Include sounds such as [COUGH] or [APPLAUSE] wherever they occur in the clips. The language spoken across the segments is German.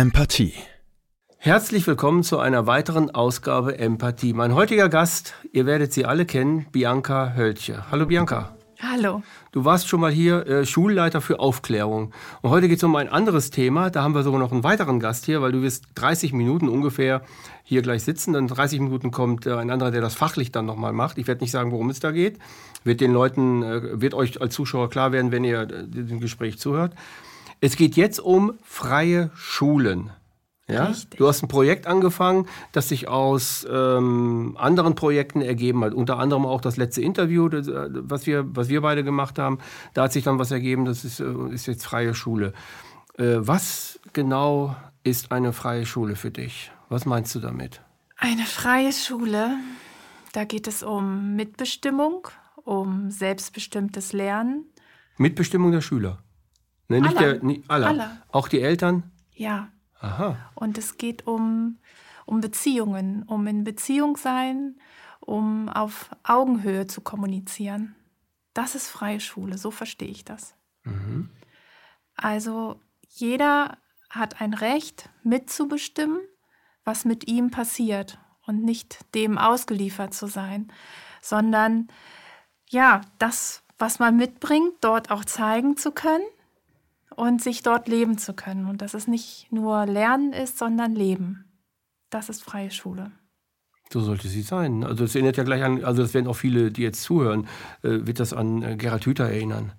Empathie. Herzlich willkommen zu einer weiteren Ausgabe Empathie. Mein heutiger Gast, ihr werdet sie alle kennen, Bianca Höltje. Hallo Bianca. Hallo. Du warst schon mal hier äh, Schulleiter für Aufklärung. Und heute geht es um ein anderes Thema. Da haben wir sogar noch einen weiteren Gast hier, weil du wirst 30 Minuten ungefähr hier gleich sitzen. Dann 30 Minuten kommt äh, ein anderer, der das fachlich dann nochmal macht. Ich werde nicht sagen, worum es da geht. Wird den Leuten, äh, wird euch als Zuschauer klar werden, wenn ihr äh, dem Gespräch zuhört. Es geht jetzt um freie Schulen. Ja? Richtig. Du hast ein Projekt angefangen, das sich aus ähm, anderen Projekten ergeben hat. Unter anderem auch das letzte Interview, das, äh, was, wir, was wir beide gemacht haben. Da hat sich dann was ergeben, das ist, äh, ist jetzt freie Schule. Äh, was genau ist eine freie Schule für dich? Was meinst du damit? Eine freie Schule, da geht es um Mitbestimmung, um selbstbestimmtes Lernen. Mitbestimmung der Schüler. Ne, nicht Aller. der, nicht, aller. Aller. Auch die Eltern? Ja. Aha. Und es geht um, um Beziehungen, um in Beziehung sein, um auf Augenhöhe zu kommunizieren. Das ist freie Schule, so verstehe ich das. Also jeder hat ein Recht mitzubestimmen, was mit ihm passiert und nicht dem ausgeliefert zu sein, sondern ja, das, was man mitbringt, dort auch zeigen zu können und sich dort leben zu können. Und dass es nicht nur Lernen ist, sondern Leben. Das ist freie Schule. So sollte sie sein. Also das erinnert ja gleich an, also das werden auch viele, die jetzt zuhören, äh, wird das an äh, Gerhard Hüther erinnern.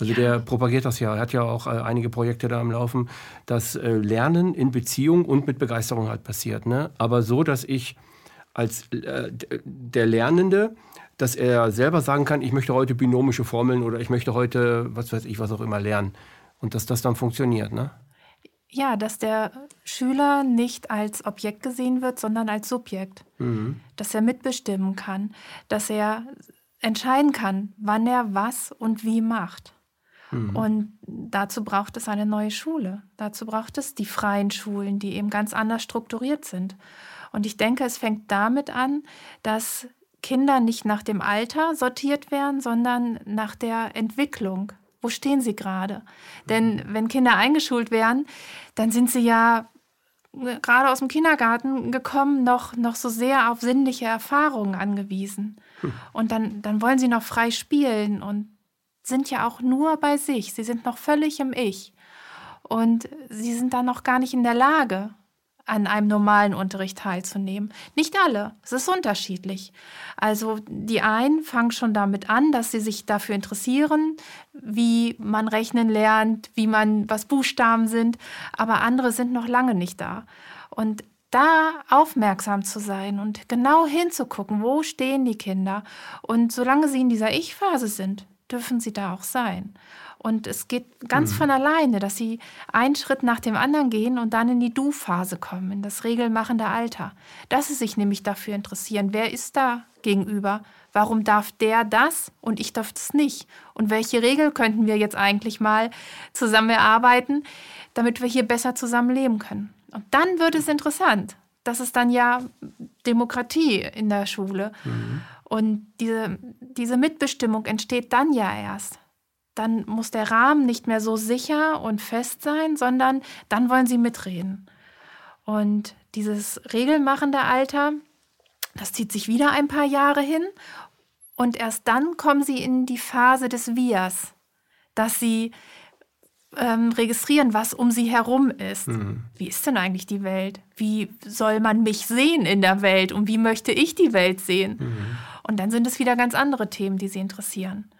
Also der propagiert das ja. Er hat ja auch äh, einige Projekte da am Laufen, dass äh, Lernen in Beziehung und mit Begeisterung halt passiert. Ne? Aber so, dass ich als äh, der Lernende, dass er selber sagen kann, ich möchte heute binomische Formeln oder ich möchte heute, was weiß ich, was auch immer lernen. Und dass das dann funktioniert, ne? Ja, dass der Schüler nicht als Objekt gesehen wird, sondern als Subjekt. Dass er mitbestimmen kann, dass er entscheiden kann, wann er was und wie macht. Und dazu braucht es eine neue Schule. Dazu braucht es die freien Schulen, die eben ganz anders strukturiert sind. Und ich denke, es fängt damit an, dass Kinder nicht nach dem Alter sortiert werden, sondern nach der Entwicklung. Wo stehen sie gerade? Denn wenn Kinder eingeschult werden, dann sind sie ja äh, gerade aus dem Kindergarten gekommen, noch, noch so sehr auf sinnliche Erfahrungen angewiesen. Und dann, dann wollen sie noch frei spielen und sind ja auch nur bei sich. Sie sind noch völlig im Ich. Und sie sind dann noch gar nicht in der Lage, an einem normalen Unterricht teilzunehmen. Nicht alle, es ist unterschiedlich. Also die einen fangen schon damit an, dass sie sich dafür interessieren, wie man rechnen lernt, wie man, was Buchstaben sind, aber andere sind noch lange nicht da. Und da aufmerksam zu sein und genau hinzugucken, wo stehen die Kinder. Und solange sie in dieser Ich-Phase sind, dürfen sie da auch sein. Und es geht ganz von alleine, dass sie einen Schritt nach dem anderen gehen und dann in die Du-Phase kommen, in das regelmachende Alter. Dass sie sich nämlich dafür interessieren, wer ist da gegenüber? Warum darf der das und ich darf das nicht? Und welche Regel könnten wir jetzt eigentlich mal zusammen erarbeiten, damit wir hier besser zusammen leben können? Und dann wird es interessant. Das ist dann ja Demokratie in der Schule. Und diese, diese Mitbestimmung entsteht dann ja erst. Dann muss der Rahmen nicht mehr so sicher und fest sein, sondern dann wollen sie mitreden. Und dieses regelmachende Alter, das zieht sich wieder ein paar Jahre hin. Und erst dann kommen sie in die Phase des Wirs, dass sie ähm, registrieren, was um sie herum ist. Wie ist denn eigentlich die Welt? Wie soll man mich sehen in der Welt? Und wie möchte ich die Welt sehen? Und dann sind es wieder ganz andere Themen, die sie interessieren.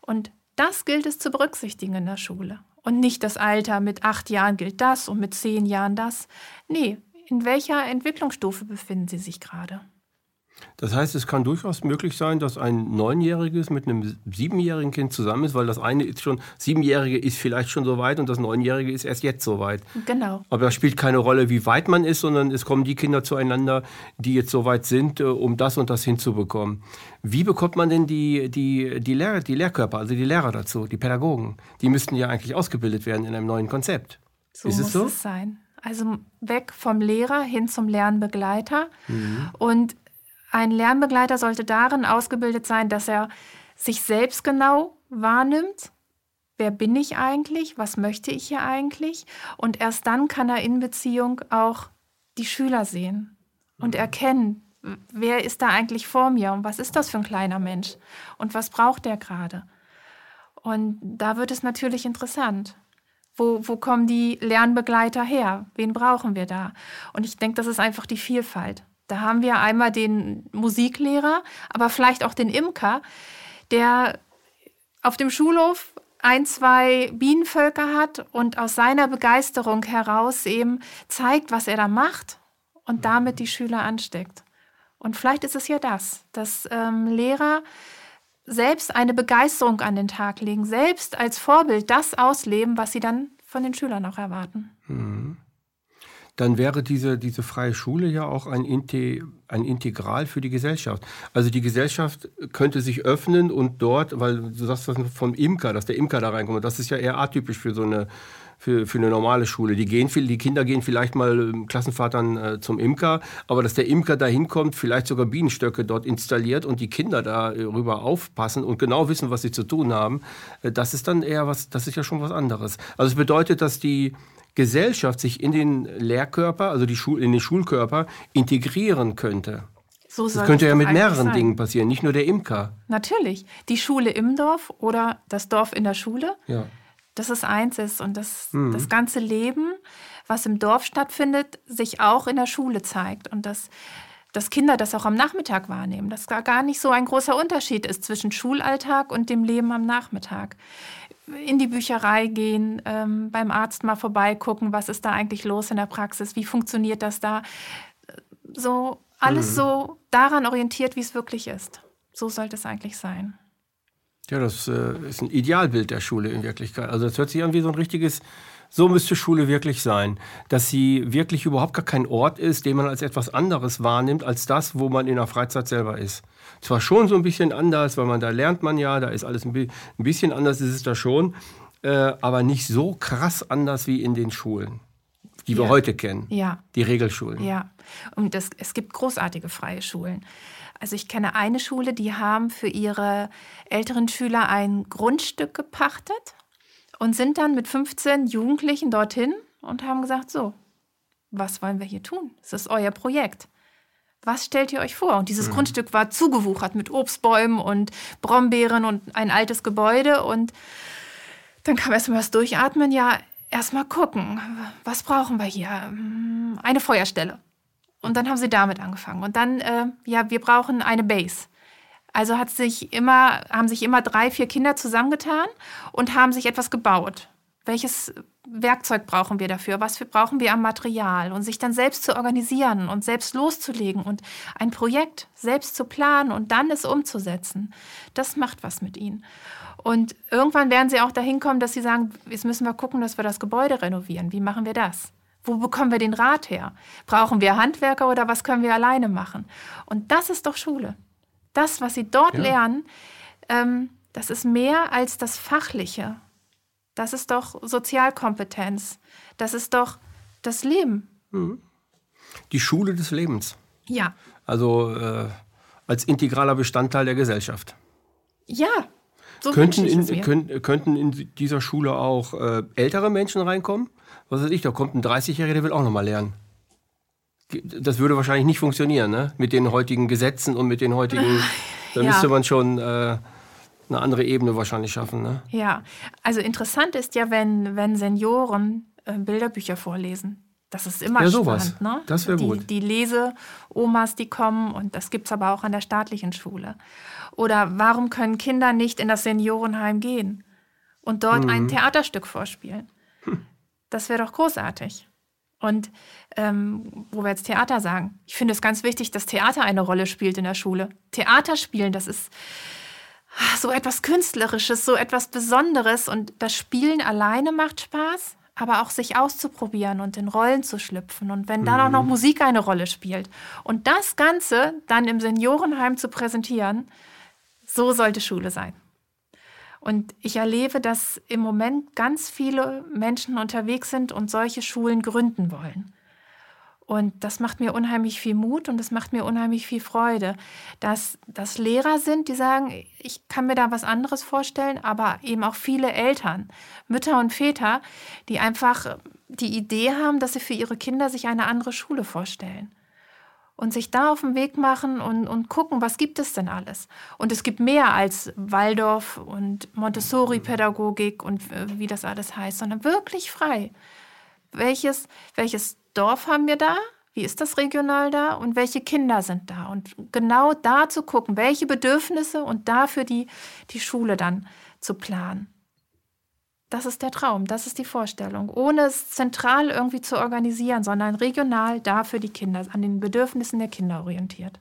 Und das gilt es zu berücksichtigen in der Schule. Und nicht das Alter, mit acht Jahren gilt das und mit zehn Jahren das. Nee, in welcher Entwicklungsstufe befinden sie sich gerade? Das heißt, es kann durchaus möglich sein, dass ein Neunjähriges mit einem siebenjährigen Kind zusammen ist, weil das eine ist schon, Siebenjährige ist vielleicht schon so weit und das Neunjährige ist erst jetzt so weit. Genau. Aber das spielt keine Rolle, wie weit man ist, sondern es kommen die Kinder zueinander, die jetzt so weit sind, äh, um das und das hinzubekommen. Wie bekommt man denn die, die, die, Lehr die Lehrkörper, also die Lehrer dazu, die Pädagogen? Die müssten ja eigentlich ausgebildet werden in einem neuen Konzept. So Ist es muss so? es sein. Also weg vom Lehrer hin zum Lernbegleiter. Und ein Lernbegleiter sollte darin ausgebildet sein, dass er sich selbst genau wahrnimmt, wer bin ich eigentlich, was möchte ich hier eigentlich. Und erst dann kann er in Beziehung auch die Schüler sehen und mhm. erkennen, wer ist da eigentlich vor mir und was ist das für ein kleiner Mensch und was braucht der gerade. Und da wird es natürlich interessant. Wo, wo kommen die Lernbegleiter her? Wen brauchen wir da? Und ich denke, das ist einfach die Vielfalt. Da haben wir einmal den Musiklehrer, aber vielleicht auch den Imker, der auf dem Schulhof ein, zwei Bienenvölker hat und aus seiner Begeisterung heraus eben zeigt, was er da macht und damit die Schüler ansteckt. Und vielleicht ist es ja das, dass ähm, Lehrer selbst eine Begeisterung an den Tag legen, selbst als Vorbild das ausleben, was sie dann von den Schülern auch erwarten. Mhm dann wäre diese, diese freie Schule ja auch ein, Inte, ein Integral für die Gesellschaft. Also die Gesellschaft könnte sich öffnen und dort, weil du sagst was vom Imker, dass der Imker da reinkommt, das ist ja eher atypisch für so eine für, für eine normale Schule. Die, gehen, die Kinder gehen vielleicht mal Klassenvatern äh, zum Imker, aber dass der Imker da hinkommt, vielleicht sogar Bienenstöcke dort installiert und die Kinder darüber aufpassen und genau wissen, was sie zu tun haben, äh, das ist dann eher was, das ist ja schon was anderes. Also es bedeutet, dass die, Gesellschaft sich in den Lehrkörper, also die Schul in den Schulkörper integrieren könnte. So das könnte ja mit mehreren sein. Dingen passieren, nicht nur der Imker. Natürlich. Die Schule im Dorf oder das Dorf in der Schule, ja. das ist eins ist. Und das, mhm. das ganze Leben, was im Dorf stattfindet, sich auch in der Schule zeigt. Und das, dass Kinder das auch am Nachmittag wahrnehmen, dass da gar nicht so ein großer Unterschied ist zwischen Schulalltag und dem Leben am Nachmittag in die Bücherei gehen, ähm, beim Arzt mal vorbeigucken, was ist da eigentlich los in der Praxis, wie funktioniert das da. So alles mhm. so daran orientiert, wie es wirklich ist. So sollte es eigentlich sein. Ja, das äh, ist ein Idealbild der Schule in Wirklichkeit. Also das hört sich an wie so ein richtiges, so müsste Schule wirklich sein. Dass sie wirklich überhaupt gar kein Ort ist, den man als etwas anderes wahrnimmt, als das, wo man in der Freizeit selber ist. Zwar schon so ein bisschen anders, weil man da lernt man ja, da ist alles ein bisschen anders, ist es da schon, äh, aber nicht so krass anders wie in den Schulen, die ja. wir heute kennen. Ja. Die Regelschulen. Ja. Und das, es gibt großartige freie Schulen. Also ich kenne eine Schule, die haben für ihre älteren Schüler ein Grundstück gepachtet und sind dann mit 15 Jugendlichen dorthin und haben gesagt, so, was wollen wir hier tun? Das ist euer Projekt was stellt ihr euch vor? Und dieses mhm. Grundstück war zugewuchert mit Obstbäumen und Brombeeren und ein altes Gebäude. Und dann kam erstmal das Durchatmen, ja, erstmal gucken, was brauchen wir hier? Hm, eine Feuerstelle. Und dann haben sie damit angefangen. Und dann, äh, ja, wir brauchen eine Base. Also hat sich immer, haben sich immer drei, vier Kinder zusammengetan und haben sich etwas gebaut. Welches Werkzeug brauchen wir dafür? Was brauchen wir am Material? Und sich dann selbst zu organisieren und selbst loszulegen und ein Projekt selbst zu planen und dann es umzusetzen, das macht was mit ihnen. Und irgendwann werden sie auch dahin kommen, dass sie sagen, jetzt müssen wir gucken, dass wir das Gebäude renovieren. Wie machen wir das? Wo bekommen wir den Rat her? Brauchen wir Handwerker oder was können wir alleine machen? Und das ist doch Schule. Das, was sie dort ja. lernen, ähm, das ist mehr als das Fachliche das ist doch Sozialkompetenz. Das ist doch das Leben. Mhm. Die Schule des Lebens. Ja. Also äh, als integraler Bestandteil der Gesellschaft. Ja. So könnten, in, können, könnten in dieser Schule auch äh, ältere Menschen reinkommen? Was weiß ich, da kommt ein 30-Jähriger, der will auch nochmal lernen. Das würde wahrscheinlich nicht funktionieren, ne? Mit den heutigen Gesetzen und mit den heutigen. [LAUGHS] Da ja. müsste man schon. Äh, eine andere Ebene wahrscheinlich schaffen. Ne? Ja, also interessant ist ja, wenn, wenn Senioren äh, Bilderbücher vorlesen. Das ist immer ja, sowas. spannend. Ne? Das wäre gut. Die Lese-Omas, die kommen und das gibt es aber auch an der staatlichen Schule. Oder warum können Kinder nicht in das Seniorenheim gehen und dort mhm. ein Theaterstück vorspielen? Hm. Das wäre doch großartig. Und ähm, wo wir jetzt Theater sagen, ich finde es ganz wichtig, dass Theater eine Rolle spielt in der Schule. Theater spielen, das ist so etwas Künstlerisches, so etwas Besonderes. Und das Spielen alleine macht Spaß, aber auch sich auszuprobieren und in Rollen zu schlüpfen. Und wenn dann auch noch mhm. Musik eine Rolle spielt. Und das Ganze dann im Seniorenheim zu präsentieren, so sollte Schule sein. Und ich erlebe, dass im Moment ganz viele Menschen unterwegs sind und solche Schulen gründen wollen. Und das macht mir unheimlich viel Mut und das macht mir unheimlich viel Freude, dass das Lehrer sind, die sagen, ich kann mir da was anderes vorstellen, aber eben auch viele Eltern, Mütter und Väter, die einfach die Idee haben, dass sie für ihre Kinder sich eine andere Schule vorstellen und sich da auf den Weg machen und, und gucken, was gibt es denn alles. Und es gibt mehr als Waldorf und Montessori-Pädagogik und äh, wie das alles heißt, sondern wirklich frei. Welches, welches Dorf haben wir da? Wie ist das regional da? Und welche Kinder sind da? Und genau da zu gucken, welche Bedürfnisse und dafür die, die Schule dann zu planen. Das ist der Traum, das ist die Vorstellung. Ohne es zentral irgendwie zu organisieren, sondern regional da für die Kinder, an den Bedürfnissen der Kinder orientiert.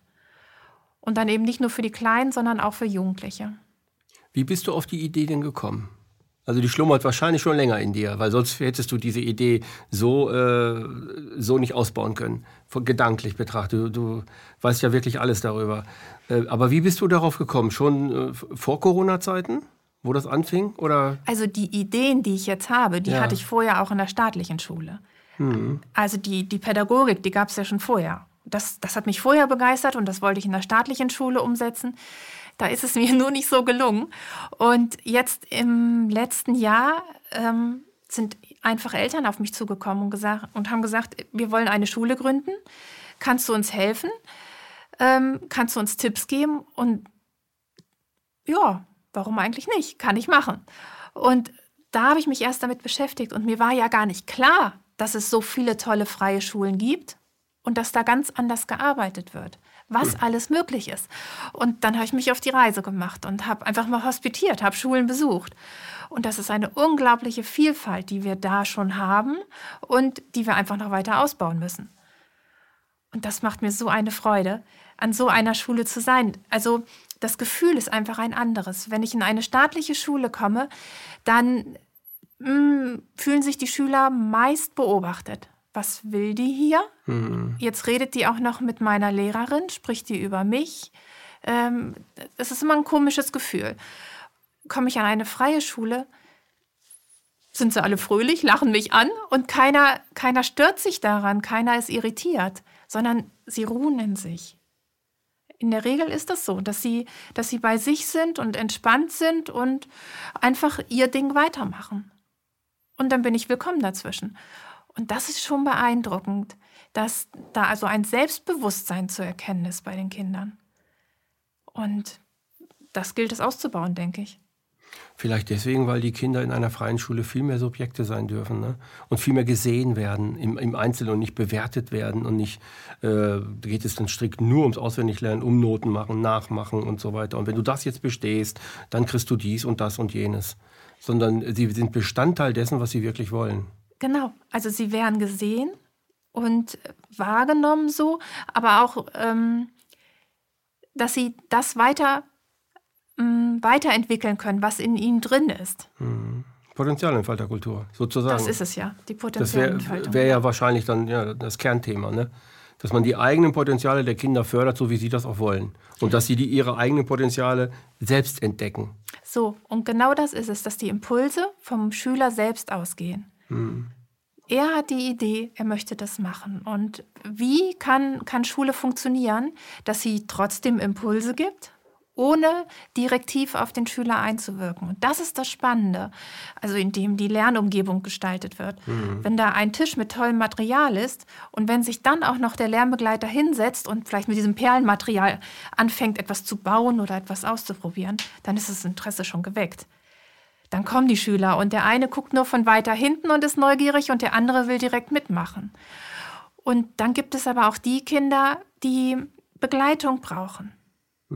Und dann eben nicht nur für die Kleinen, sondern auch für Jugendliche. Wie bist du auf die Idee denn gekommen? Also die schlummert wahrscheinlich schon länger in dir, weil sonst hättest du diese Idee so, äh, so nicht ausbauen können, gedanklich betrachtet. Du, du weißt ja wirklich alles darüber. Äh, aber wie bist du darauf gekommen? Schon äh, vor Corona-Zeiten, wo das anfing? Oder? Also die Ideen, die ich jetzt habe, die ja. hatte ich vorher auch in der staatlichen Schule. Mhm. Also die, die Pädagogik, die gab es ja schon vorher. Das, das hat mich vorher begeistert und das wollte ich in der staatlichen Schule umsetzen. Da ist es mir [LAUGHS] nur nicht so gelungen. Und jetzt im letzten Jahr ähm, sind einfach Eltern auf mich zugekommen und, gesagt, und haben gesagt, wir wollen eine Schule gründen. Kannst du uns helfen? Ähm, kannst du uns Tipps geben? Und ja, warum eigentlich nicht? Kann ich machen. Und da habe ich mich erst damit beschäftigt und mir war ja gar nicht klar, dass es so viele tolle freie Schulen gibt und dass da ganz anders gearbeitet wird was hm. alles möglich ist. Und dann habe ich mich auf die Reise gemacht und habe einfach mal hospitiert, habe Schulen besucht. Und das ist eine unglaubliche Vielfalt, die wir da schon haben und die wir einfach noch weiter ausbauen müssen. Und das macht mir so eine Freude, an so einer Schule zu sein. Also das Gefühl ist einfach ein anderes. Wenn ich in eine staatliche Schule komme, dann mh, hm, fühlen sich die Schüler meist beobachtet was will die hier? Mhm. Jetzt redet die auch noch mit meiner Lehrerin, spricht die über mich. Ähm, es ist immer ein komisches Gefühl. Komme ich an eine freie Schule, sind sie alle fröhlich, lachen mich an und keiner, keiner stört sich daran, keiner ist irritiert, sondern sie ruhen in sich. In der Regel ist das so, dass sie, dass sie bei sich sind und entspannt sind und einfach ihr Ding weitermachen. Und dann bin ich willkommen dazwischen. Und das ist schon beeindruckend, dass da also ein Selbstbewusstsein zu erkennen ist bei den Kindern. Und das gilt es auszubauen, denke ich. Vielleicht deswegen, weil die Kinder in einer freien Schule viel mehr Subjekte sein dürfen ne? und viel mehr gesehen werden im, im Einzelnen und nicht bewertet werden und nicht, äh, geht es dann strikt nur ums Auswendiglernen, um Noten machen, nachmachen und so weiter. Und wenn du das jetzt bestehst, dann kriegst du dies und das und jenes. Sondern sie sind Bestandteil dessen, was sie wirklich wollen. Genau, also sie werden gesehen und wahrgenommen so, aber auch, ähm, dass sie das weiter ähm, weiterentwickeln können, was in ihnen drin ist. Mhm. Potenzialentfalterkultur, sozusagen. Das ist es ja, die Potenzialentfaltung. Das wäre wär ja wahrscheinlich dann ja, das Kernthema, ne? dass man die eigenen Potenziale der Kinder fördert, so wie sie das auch wollen. Und dass sie die, ihre eigenen Potenziale selbst entdecken. So, und genau das ist es, dass die Impulse vom Schüler selbst ausgehen. Mhm. Er hat die Idee, er möchte das machen. Und wie kann, kann Schule funktionieren, dass sie trotzdem Impulse gibt, ohne direktiv auf den Schüler einzuwirken. Und das ist das Spannende, also indem die Lernumgebung gestaltet wird. Mhm. Wenn da ein Tisch mit tollem Material ist und wenn sich dann auch noch der Lernbegleiter hinsetzt und vielleicht mit diesem Perlenmaterial anfängt, etwas zu bauen oder etwas auszuprobieren, dann ist das Interesse schon geweckt. Dann kommen die Schüler und der eine guckt nur von weiter hinten und ist neugierig und der andere will direkt mitmachen. Und dann gibt es aber auch die Kinder, die Begleitung brauchen.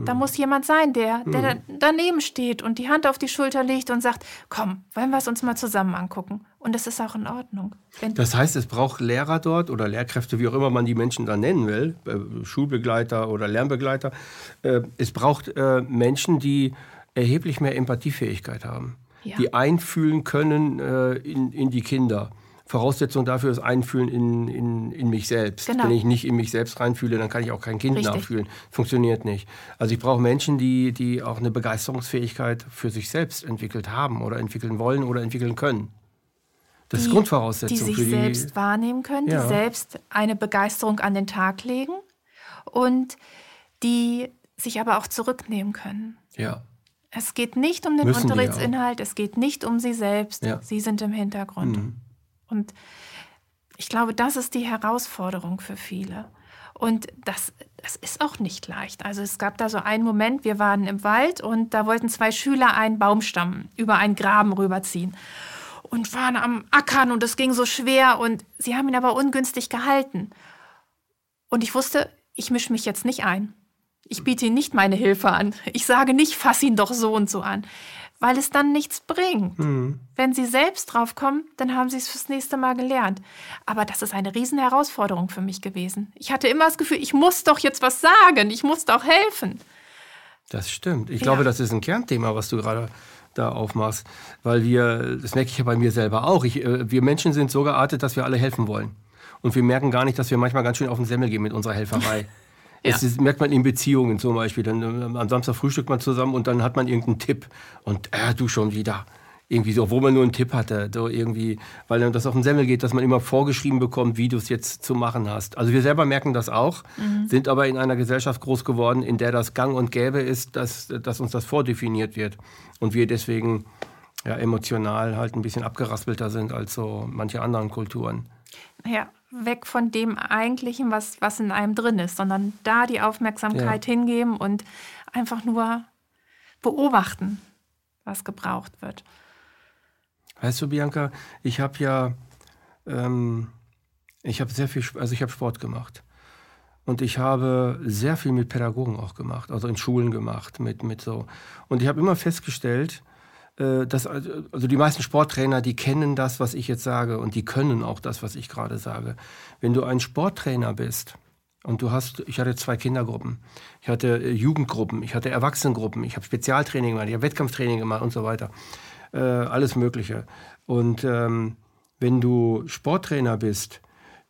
Da muss jemand sein, der, der mhm. daneben steht und die Hand auf die Schulter legt und sagt, komm, wollen wir es uns mal zusammen angucken. Und das ist auch in Ordnung. Wenn das heißt, es braucht Lehrer dort oder Lehrkräfte, wie auch immer man die Menschen da nennen will, äh, Schulbegleiter oder Lernbegleiter. Äh, es braucht äh, Menschen, die erheblich mehr Empathiefähigkeit haben ja. die einfühlen können äh, in, in die Kinder. Voraussetzung dafür ist Einfühlen in, in, in mich selbst. Genau. Wenn ich nicht in mich selbst reinfühle, dann kann ich auch kein Kind Richtig. nachfühlen. Funktioniert nicht. Also ich brauche Menschen, die, die auch eine Begeisterungsfähigkeit für sich selbst entwickelt haben oder entwickeln wollen oder entwickeln können. Das die, ist Grundvoraussetzung. Die sich für die, selbst wahrnehmen können, ja. die selbst eine Begeisterung an den Tag legen und die sich aber auch zurücknehmen können. Ja. Es geht nicht um den Müssen Unterrichtsinhalt, es geht nicht um sie selbst. Ja. Sie sind im Hintergrund. Mhm. Und ich glaube, das ist die Herausforderung für viele. Und das, das ist auch nicht leicht. Also es gab da so einen Moment, wir waren im Wald und da wollten zwei Schüler einen Baumstamm über einen Graben rüberziehen und waren am Ackern und es ging so schwer und sie haben ihn aber ungünstig gehalten. Und ich wusste, ich mische mich jetzt nicht ein. Ich biete ihm nicht meine Hilfe an. Ich sage nicht, fass ihn doch so und so an, weil es dann nichts bringt. Mhm. Wenn sie selbst drauf kommen, dann haben sie es fürs nächste Mal gelernt. Aber das ist eine riesen Herausforderung für mich gewesen. Ich hatte immer das Gefühl, ich muss doch jetzt was sagen, ich muss doch helfen. Das stimmt. Ich ja. glaube, das ist ein Kernthema, was du gerade da aufmachst, weil wir, das merke ich ja bei mir selber auch, ich, äh, wir Menschen sind so geartet, dass wir alle helfen wollen. Und wir merken gar nicht, dass wir manchmal ganz schön auf den Semmel gehen mit unserer Helferei. [LAUGHS] Ja. Das merkt man in Beziehungen zum Beispiel. Dann, äh, am Samstag frühstückt man zusammen und dann hat man irgendeinen Tipp. Und äh, du schon wieder. Irgendwie so, obwohl man nur einen Tipp hatte. So irgendwie, weil dann das auf den Semmel geht, dass man immer vorgeschrieben bekommt, wie du es jetzt zu machen hast. Also wir selber merken das auch, mhm. sind aber in einer Gesellschaft groß geworden, in der das gang und gäbe ist, dass, dass uns das vordefiniert wird. Und wir deswegen ja, emotional halt ein bisschen abgeraspelter sind als so manche anderen Kulturen. Ja, weg von dem Eigentlichen, was, was in einem drin ist, sondern da die Aufmerksamkeit ja. hingeben und einfach nur beobachten, was gebraucht wird. Weißt du, Bianca, ich habe ja, ähm, ich habe sehr viel, also ich habe Sport gemacht. Und ich habe sehr viel mit Pädagogen auch gemacht, also in Schulen gemacht, mit, mit so. Und ich habe immer festgestellt, äh, dass, also die meisten Sporttrainer, die kennen das, was ich jetzt sage und die können auch das, was ich gerade sage. Wenn du ein Sporttrainer bist und du hast, ich hatte zwei Kindergruppen, ich hatte äh, Jugendgruppen, ich hatte Erwachsenengruppen, ich habe Spezialtraining gemacht, ich habe Wettkampftraining gemacht und so weiter, äh, alles Mögliche. Und ähm, wenn du Sporttrainer bist,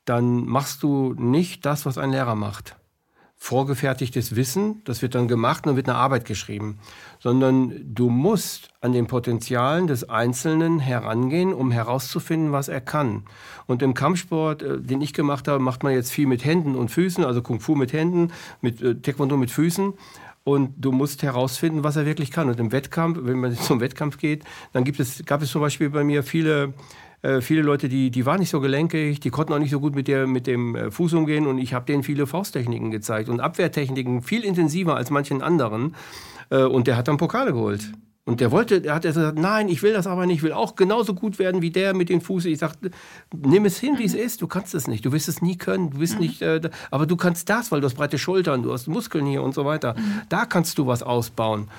dann machst du nicht das, was ein Lehrer macht vorgefertigtes Wissen, das wird dann gemacht und dann wird eine Arbeit geschrieben, sondern du musst an den Potenzialen des Einzelnen herangehen, um herauszufinden, was er kann. Und im Kampfsport, äh, den ich gemacht habe, macht man jetzt viel mit Händen und Füßen, also Kung Fu mit Händen, mit äh, Taekwondo mit Füßen. Und du musst herausfinden, was er wirklich kann. Und im Wettkampf, wenn man [LAUGHS] zum Wettkampf geht, dann gibt es, gab es zum Beispiel bei mir viele äh, viele Leute, die, die waren nicht so gelenkig, die konnten auch nicht so gut mit, der, mit dem äh, Fuß umgehen und ich habe denen viele Fausttechniken gezeigt und Abwehrtechniken viel intensiver als manchen anderen. Äh, und der hat dann Pokale geholt. Und der wollte, der hat gesagt, nein, ich will das aber nicht, ich will auch genauso gut werden wie der mit den Fuß. Ich sagte, nimm es hin, wie es ist, du kannst es nicht, du wirst es nie können, du bist mhm. nicht, äh, aber du kannst das, weil du hast breite Schultern, du hast Muskeln hier und so weiter. Mhm. Da kannst du was ausbauen.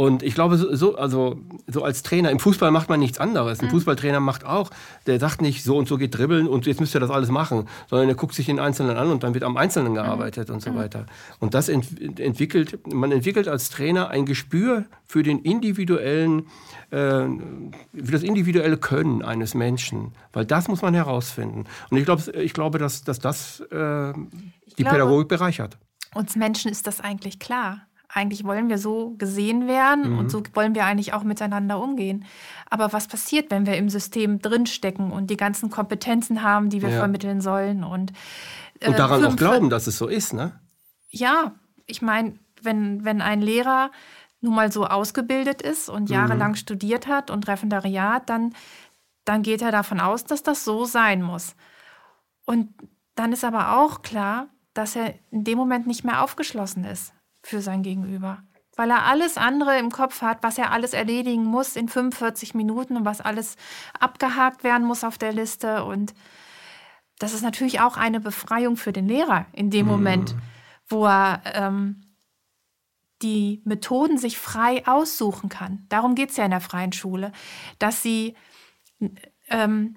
Und ich glaube, so, also, so als Trainer, im Fußball macht man nichts anderes. Ein mhm. Fußballtrainer macht auch, der sagt nicht, so und so geht dribbeln und jetzt müsst ihr das alles machen, sondern er guckt sich den Einzelnen an und dann wird am Einzelnen mhm. gearbeitet mhm. und so mhm. weiter. Und das ent entwickelt, man entwickelt als Trainer ein Gespür für den individuellen, äh, für das individuelle Können eines Menschen, weil das muss man herausfinden. Und ich, glaub, ich glaube, dass, dass das äh, die glaube, Pädagogik bereichert. Uns Menschen ist das eigentlich klar eigentlich wollen wir so gesehen werden mhm. und so wollen wir eigentlich auch miteinander umgehen. Aber was passiert, wenn wir im System drinstecken und die ganzen Kompetenzen haben, die wir ja. vermitteln sollen? Und, äh, und daran auch glauben, dass es so ist, ne? Ja, ich meine, wenn, wenn ein Lehrer nun mal so ausgebildet ist und jahrelang mhm. studiert hat und Referendariat, dann, dann geht er davon aus, dass das so sein muss. Und dann ist aber auch klar, dass er in dem Moment nicht mehr aufgeschlossen ist für sein Gegenüber. Weil er alles andere im Kopf hat, was er alles erledigen muss in 45 Minuten und was alles abgehakt werden muss auf der Liste. Und das ist natürlich auch eine Befreiung für den Lehrer in dem mhm. Moment, wo er ähm, die Methoden sich frei aussuchen kann. Darum geht es ja in der freien Schule, dass sie ähm,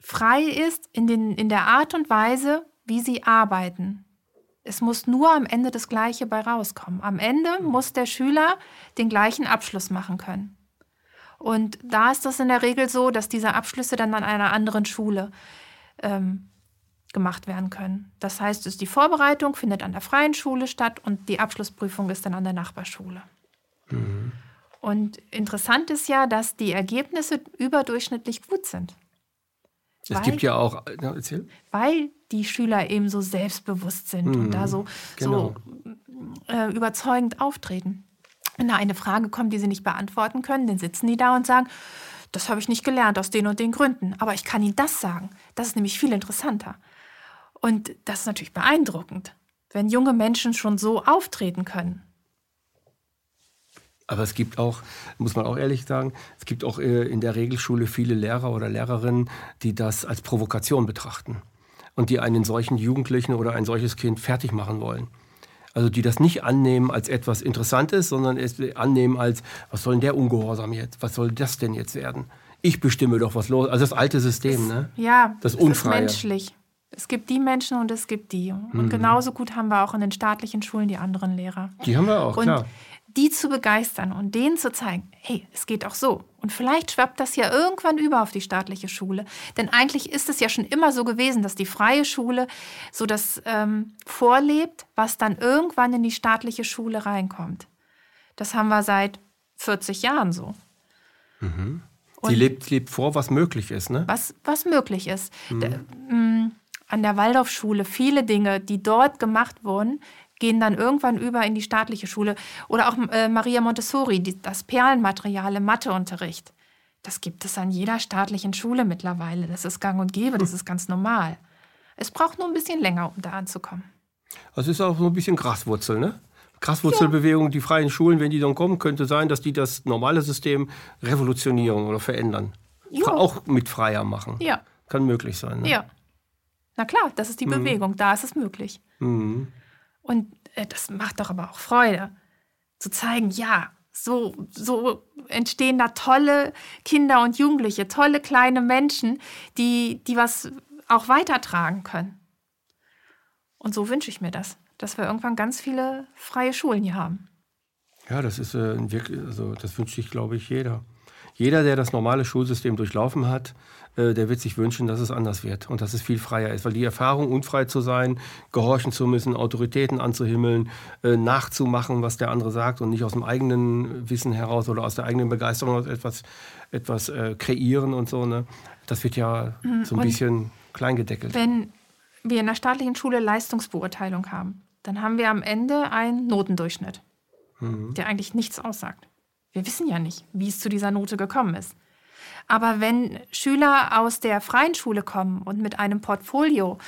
frei ist in, den, in der Art und Weise, wie sie arbeiten. Es muss nur am Ende das Gleiche bei rauskommen. Am Ende muss der Schüler den gleichen Abschluss machen können. Und da ist das in der Regel so, dass diese Abschlüsse dann an einer anderen Schule ähm, gemacht werden können. Das heißt, die Vorbereitung findet an der freien Schule statt und die Abschlussprüfung ist dann an der Nachbarschule. Mhm. Und interessant ist ja, dass die Ergebnisse überdurchschnittlich gut sind. Es weil, gibt ja auch, ja, erzähl. Weil die Schüler eben so selbstbewusst sind mhm, und da so, genau. so äh, überzeugend auftreten. Wenn da eine Frage kommt, die sie nicht beantworten können, dann sitzen die da und sagen, das habe ich nicht gelernt aus den und den Gründen. Aber ich kann Ihnen das sagen. Das ist nämlich viel interessanter. Und das ist natürlich beeindruckend, wenn junge Menschen schon so auftreten können. Aber es gibt auch, muss man auch ehrlich sagen, es gibt auch äh, in der Regelschule viele Lehrer oder Lehrerinnen, die das als Provokation betrachten und die einen solchen Jugendlichen oder ein solches Kind fertig machen wollen. Also die das nicht annehmen als etwas Interessantes, sondern es annehmen als, was soll denn der Ungehorsam jetzt? Was soll das denn jetzt werden? Ich bestimme doch, was los Also das alte System, ne? Ja, das Unfreie. ist menschlich. Es gibt die Menschen und es gibt die. Und mhm. genauso gut haben wir auch in den staatlichen Schulen die anderen Lehrer. Die haben wir auch, und klar die zu begeistern und denen zu zeigen, hey, es geht auch so. Und vielleicht schwappt das ja irgendwann über auf die staatliche Schule. Denn eigentlich ist es ja schon immer so gewesen, dass die freie Schule so das ähm, vorlebt, was dann irgendwann in die staatliche Schule reinkommt. Das haben wir seit 40 Jahren so. Mhm. Sie lebt, lebt vor, was möglich ist, ne? Was, was möglich ist. Mhm. Da, mm, an der Waldorfschule viele Dinge, die dort gemacht wurden, gehen dann irgendwann über in die staatliche Schule. Oder auch äh, Maria Montessori, die, das Perlenmaterial im Matheunterricht. Das gibt es an jeder staatlichen Schule mittlerweile. Das ist gang und gäbe, das ist ganz normal. Es braucht nur ein bisschen länger, um da anzukommen. Also ist auch so ein bisschen Graswurzel, ne? Graswurzelbewegung, ja. die freien Schulen, wenn die dann kommen, könnte sein, dass die das normale System revolutionieren oder verändern. Ja. Auch mit freier machen. Ja. Kann möglich sein. Ne? Ja. Na klar, das ist die mhm. Bewegung, da ist es möglich. Mhm. Und äh, das macht doch aber auch Freude, zu zeigen, ja, so, so entstehen da tolle Kinder und Jugendliche, tolle kleine Menschen, die, die was auch weitertragen können. Und so wünsche ich mir das, dass wir irgendwann ganz viele freie Schulen hier haben. Ja, das ist äh, wirklich, also das wünscht sich, glaube ich, jeder. Jeder, der das normale Schulsystem durchlaufen hat, äh, der wird sich wünschen, dass es anders wird und dass es viel freier ist. Weil die Erfahrung, unfrei zu sein, gehorchen zu müssen, Autoritäten anzuhimmeln, äh, nachzumachen, was der andere sagt und nicht aus dem eigenen Wissen heraus oder aus der eigenen Begeisterung etwas, etwas äh, kreieren und so, ne? das wird ja mhm. so ein und bisschen kleingedeckelt. Wenn wir in der staatlichen Schule Leistungsbeurteilung haben, dann haben wir am Ende einen Notendurchschnitt, mhm. der eigentlich nichts aussagt. Wir wissen ja nicht, wie es zu dieser Note gekommen ist. Aber wenn Schüler aus der freien Schule kommen und mit einem Portfolio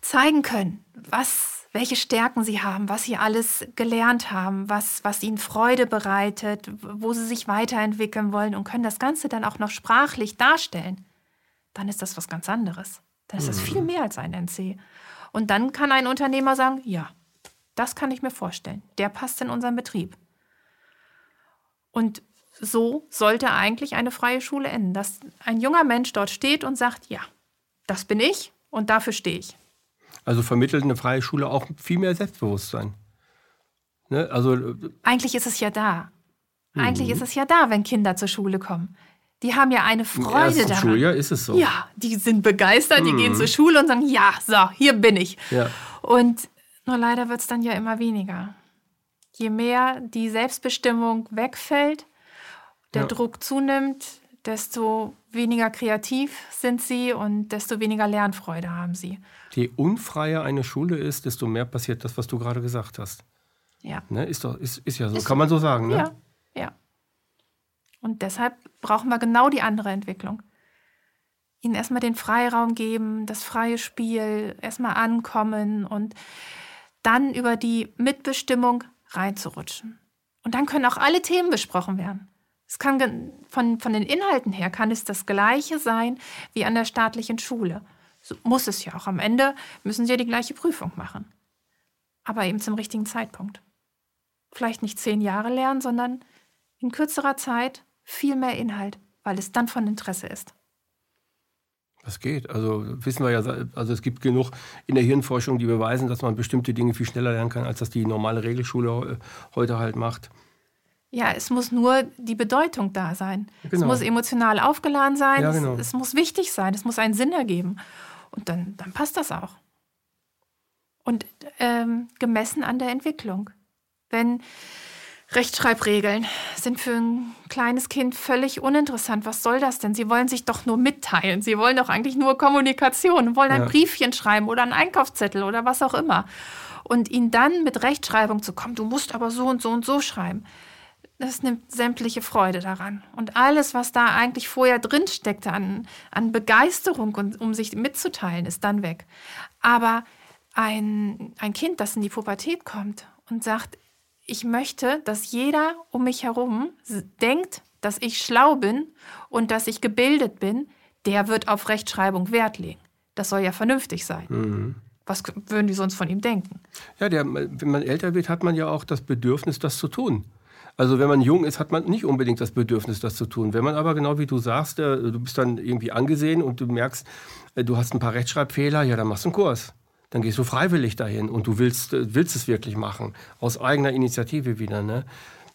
zeigen können, was, welche Stärken sie haben, was sie alles gelernt haben, was, was ihnen Freude bereitet, wo sie sich weiterentwickeln wollen und können das Ganze dann auch noch sprachlich darstellen, dann ist das was ganz anderes. Dann ist das viel mhm. mehr als ein NC. Und dann kann ein Unternehmer sagen, ja, das kann ich mir vorstellen. Der passt in unseren Betrieb. Und so sollte eigentlich eine freie Schule enden, dass ein junger Mensch dort steht und sagt, ja, das bin ich und dafür stehe ich. Also vermittelt eine freie Schule auch viel mehr Selbstbewusstsein. Ne? Also, äh, eigentlich ist es ja da. Eigentlich mhm. ist es ja da, wenn Kinder zur Schule kommen. Die haben ja eine Freude daran. Schuljahr ist es so. Ja, die sind begeistert, die gehen mhm. zur Schule und sagen, ja, so, hier bin ich. Ja. Und nur leider wird es dann ja immer weniger. Je mehr die Selbstbestimmung wegfällt, der ja. Druck zunimmt, desto weniger kreativ sind sie und desto weniger Lernfreude haben sie. Je unfreier eine Schule ist, desto mehr passiert das, was du gerade gesagt hast. Ja. Ne? Ist, doch, ist, ist ja so, ist kann man so sagen. Ne? Ja, ja. Und deshalb brauchen wir genau die andere Entwicklung. Ihnen erstmal den Freiraum geben, das freie Spiel, erstmal ankommen und dann über die Mitbestimmung reinzurutschen. Und dann können auch alle Themen besprochen werden. Es kann von, von den Inhalten her kann es das Gleiche sein wie an der staatlichen Schule. So muss es ja auch. Am Ende müssen sie ja die gleiche Prüfung machen. Aber eben zum richtigen Zeitpunkt. Vielleicht nicht zehn Jahre lernen, sondern in kürzerer Zeit viel mehr Inhalt, weil es dann von Interesse ist. Das geht. Also wissen wir ja, also es gibt genug in der Hirnforschung, die beweisen, dass man bestimmte Dinge viel schneller lernen kann, als das die normale Regelschule heute halt macht. Ja, es muss nur die Bedeutung da sein. Genau. Es muss emotional aufgeladen sein, ja, genau. es, es, muss wichtig sein, es muss einen Sinn ergeben. Und dann, dann passt das auch. Und ähm, gemessen an der Entwicklung. Wenn Rechtschreibregeln sind für ein kleines Kind völlig uninteressant. Was soll das denn? Sie wollen sich doch nur mitteilen. Sie wollen doch eigentlich nur Kommunikation, wollen ein ja. Briefchen schreiben oder einen Einkaufszettel oder was auch immer. Und ihnen dann mit Rechtschreibung zu kommen, du musst aber so und so und so schreiben, das nimmt sämtliche Freude daran. Und alles, was da eigentlich vorher drin steckte an, an Begeisterung, und, um sich mitzuteilen, ist dann weg. Aber ein, ein Kind, das in die Pubertät kommt und sagt, ich möchte, dass jeder um mich herum denkt, dass ich schlau bin und dass ich gebildet bin, der wird auf Rechtschreibung Wert legen. Das soll ja vernünftig sein. Mhm. Was würden die sonst von ihm denken? Ja, der, wenn man älter wird, hat man ja auch das Bedürfnis, das zu tun. Also wenn man jung ist, hat man nicht unbedingt das Bedürfnis, das zu tun. Wenn man aber genau wie du sagst, äh, du bist dann irgendwie angesehen und du merkst, äh, du hast ein paar Rechtschreibfehler, ja, dann machst du einen Kurs dann gehst du freiwillig dahin und du willst, äh, willst es wirklich machen, aus eigener Initiative wieder. Ne?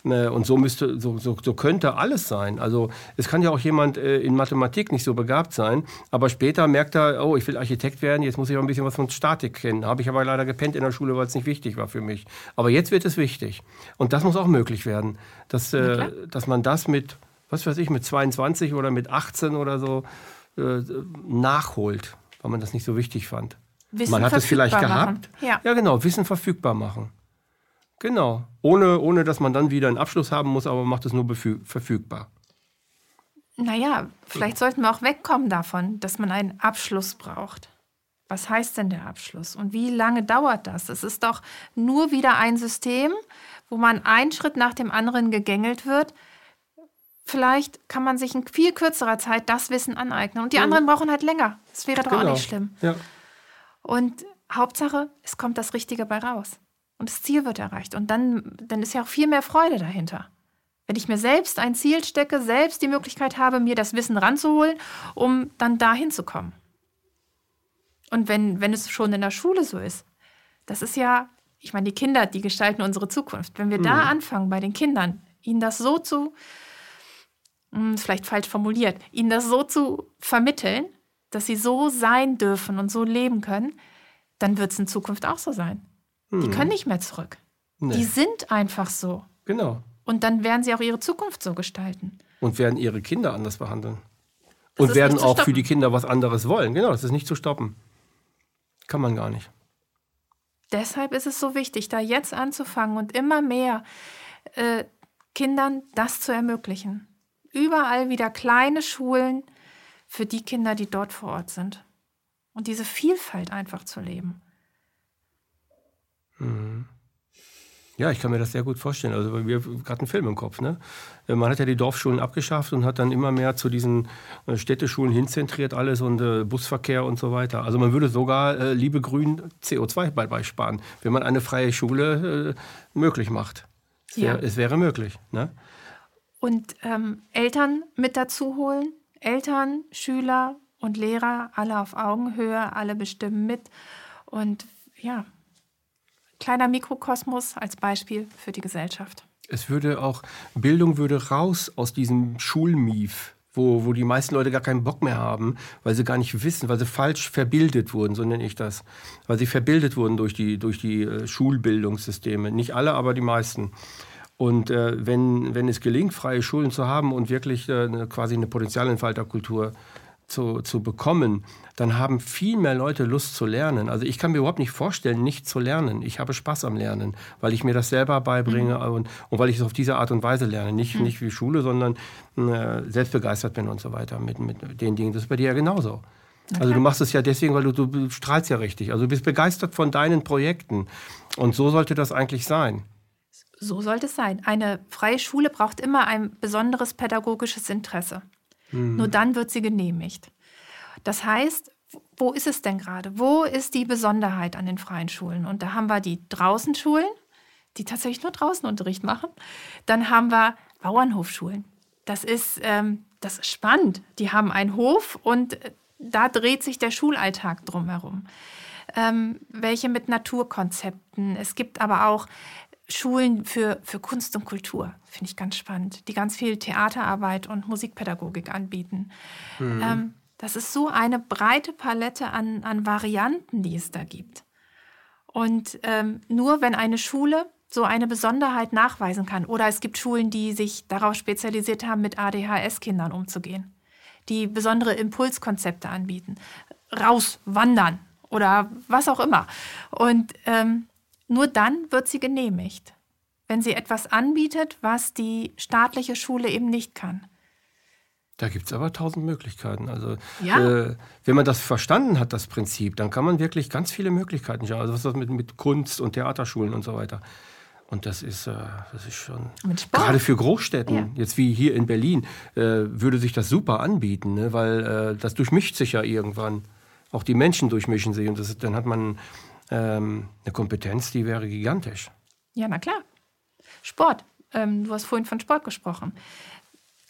ne? Und so, müsste, so, so, so könnte alles sein. Also es kann ja auch jemand äh, in Mathematik nicht so begabt sein, aber später merkt er, oh, ich will Architekt werden, jetzt muss ich auch ein bisschen was von Statik kennen. Habe ich aber leider gepennt in der Schule, weil es nicht wichtig war für mich. Aber jetzt wird es wichtig. Und das muss auch möglich werden, dass, äh, dass man das mit, was weiß ich, mit 22 oder mit 18 oder so äh, nachholt, weil man das nicht so wichtig fand. Wissen Man hat es vielleicht gehabt. Ja. ja, genau, Wissen verfügbar machen. Genau. Ohne, ohne dass man dann wieder einen Abschluss haben muss, aber macht es nur verfügbar. Naja, vielleicht sollten wir auch wegkommen davon, dass man einen Abschluss braucht. Was heißt denn der Abschluss und wie lange dauert das? Es ist doch nur wieder ein System, wo man einen Schritt nach dem anderen gegängelt wird. Vielleicht kann man sich in viel kürzerer Zeit das Wissen aneignen und die anderen brauchen halt länger. Das wäre doch genau. auch nicht schlimm. Ja. Und Hauptsache, es kommt das Richtige bei raus. Und das Ziel wird erreicht. Und dann, dann ist ja auch viel mehr Freude dahinter. Wenn ich mir selbst ein Ziel stecke, selbst die Möglichkeit habe, mir das Wissen ranzuholen, um dann dahin zu kommen. Und wenn, wenn es schon in der Schule so ist, das ist ja, ich meine, die Kinder, die gestalten unsere Zukunft. Wenn wir mhm. da anfangen, bei den Kindern, ihnen das so zu, hm, vielleicht falsch formuliert, ihnen das so zu vermitteln, dass sie so sein dürfen und so leben können, dann wird es in Zukunft auch so sein. Hm. Die können nicht mehr zurück. Nee. Die sind einfach so. Genau. Und dann werden sie auch ihre Zukunft so gestalten. Und werden ihre Kinder anders behandeln. Das und werden auch für die Kinder was anderes wollen. Genau, das ist nicht zu stoppen. Kann man gar nicht. Deshalb ist es so wichtig, da jetzt anzufangen und immer mehr äh, Kindern das zu ermöglichen. Überall wieder kleine Schulen, für die Kinder, die dort vor Ort sind. Und diese Vielfalt einfach zu leben. Mhm. Ja, ich kann mir das sehr gut vorstellen. Also wir haben gerade einen Film im Kopf. Ne? Äh, man hat ja die Dorfschulen abgeschafft und hat dann immer mehr zu diesen äh, Städteschulen hinzentriert alles und äh, Busverkehr und so weiter. Also man würde sogar, äh, liebe Grün, CO2 bei sparen, wenn man eine freie Schule äh, möglich macht. Es, wär, ja. es wäre möglich. Ne? Und ähm, Eltern mit dazu holen, Eltern, Schüler und Lehrer alle auf Augenhöhe, alle bestimmen mit. Und ja, kleiner Mikrokosmos als Beispiel für die Gesellschaft. Es würde auch, Bildung würde raus aus diesem Schulmief, wo, wo die meisten Leute gar keinen Bock mehr haben, weil sie gar nicht wissen, weil sie falsch verbildet wurden, so nenne ich das. Weil sie verbildet wurden durch die, durch die äh, Schulbildungssysteme. Nicht alle, aber die meisten. Und äh, wenn, wenn es gelingt, freie Schulen zu haben und wirklich äh, eine, quasi eine Potenzialentfalterkultur zu, zu bekommen, dann haben viel mehr Leute Lust zu lernen. Also ich kann mir überhaupt nicht vorstellen, nicht zu lernen. Ich habe Spaß am Lernen, weil ich mir das selber beibringe mhm. und, und weil ich es auf diese Art und Weise lerne. Nicht, mhm. nicht wie Schule, sondern äh, selbstbegeistert bin und so weiter mit, mit den Dingen. Das ist bei dir ja genauso. Okay. Also du machst es ja deswegen, weil du, du strahlst ja richtig. Also du bist begeistert von deinen Projekten. Und so sollte das eigentlich sein. So sollte es sein. Eine freie Schule braucht immer ein besonderes pädagogisches Interesse. Mhm. Nur dann wird sie genehmigt. Das heißt, wo ist es denn gerade? Wo ist die Besonderheit an den freien Schulen? Und da haben wir die Draußenschulen, die tatsächlich nur draußen Unterricht machen. Dann haben wir Bauernhofschulen. Das ist, ähm, das ist spannend. Die haben einen Hof und äh, da dreht sich der Schulalltag drumherum. Ähm, welche mit Naturkonzepten. Es gibt aber auch Schulen für, für Kunst und Kultur, finde ich ganz spannend, die ganz viel Theaterarbeit und Musikpädagogik anbieten. Mhm. Ähm, das ist so eine breite Palette an, an Varianten, die es da gibt. Und ähm, nur wenn eine Schule so eine Besonderheit nachweisen kann. Oder es gibt Schulen, die sich darauf spezialisiert haben, mit ADHS-Kindern umzugehen, die besondere Impulskonzepte anbieten. Raus, wandern oder was auch immer. Und ähm, nur dann wird sie genehmigt, wenn sie etwas anbietet, was die staatliche Schule eben nicht kann. Da gibt es aber tausend Möglichkeiten. Also ja. äh, wenn man das verstanden hat, das Prinzip, dann kann man wirklich ganz viele Möglichkeiten schauen. Also was ist das mit, mit Kunst und Theaterschulen und so weiter. Und das ist, äh, das ist schon gerade für Großstädten, ja. jetzt wie hier in Berlin, äh, würde sich das super anbieten, ne? weil äh, das durchmischt sich ja irgendwann. Auch die Menschen durchmischen sich und das, dann hat man ähm, eine Kompetenz, die wäre gigantisch. Ja, na klar. Sport. Ähm, du hast vorhin von Sport gesprochen.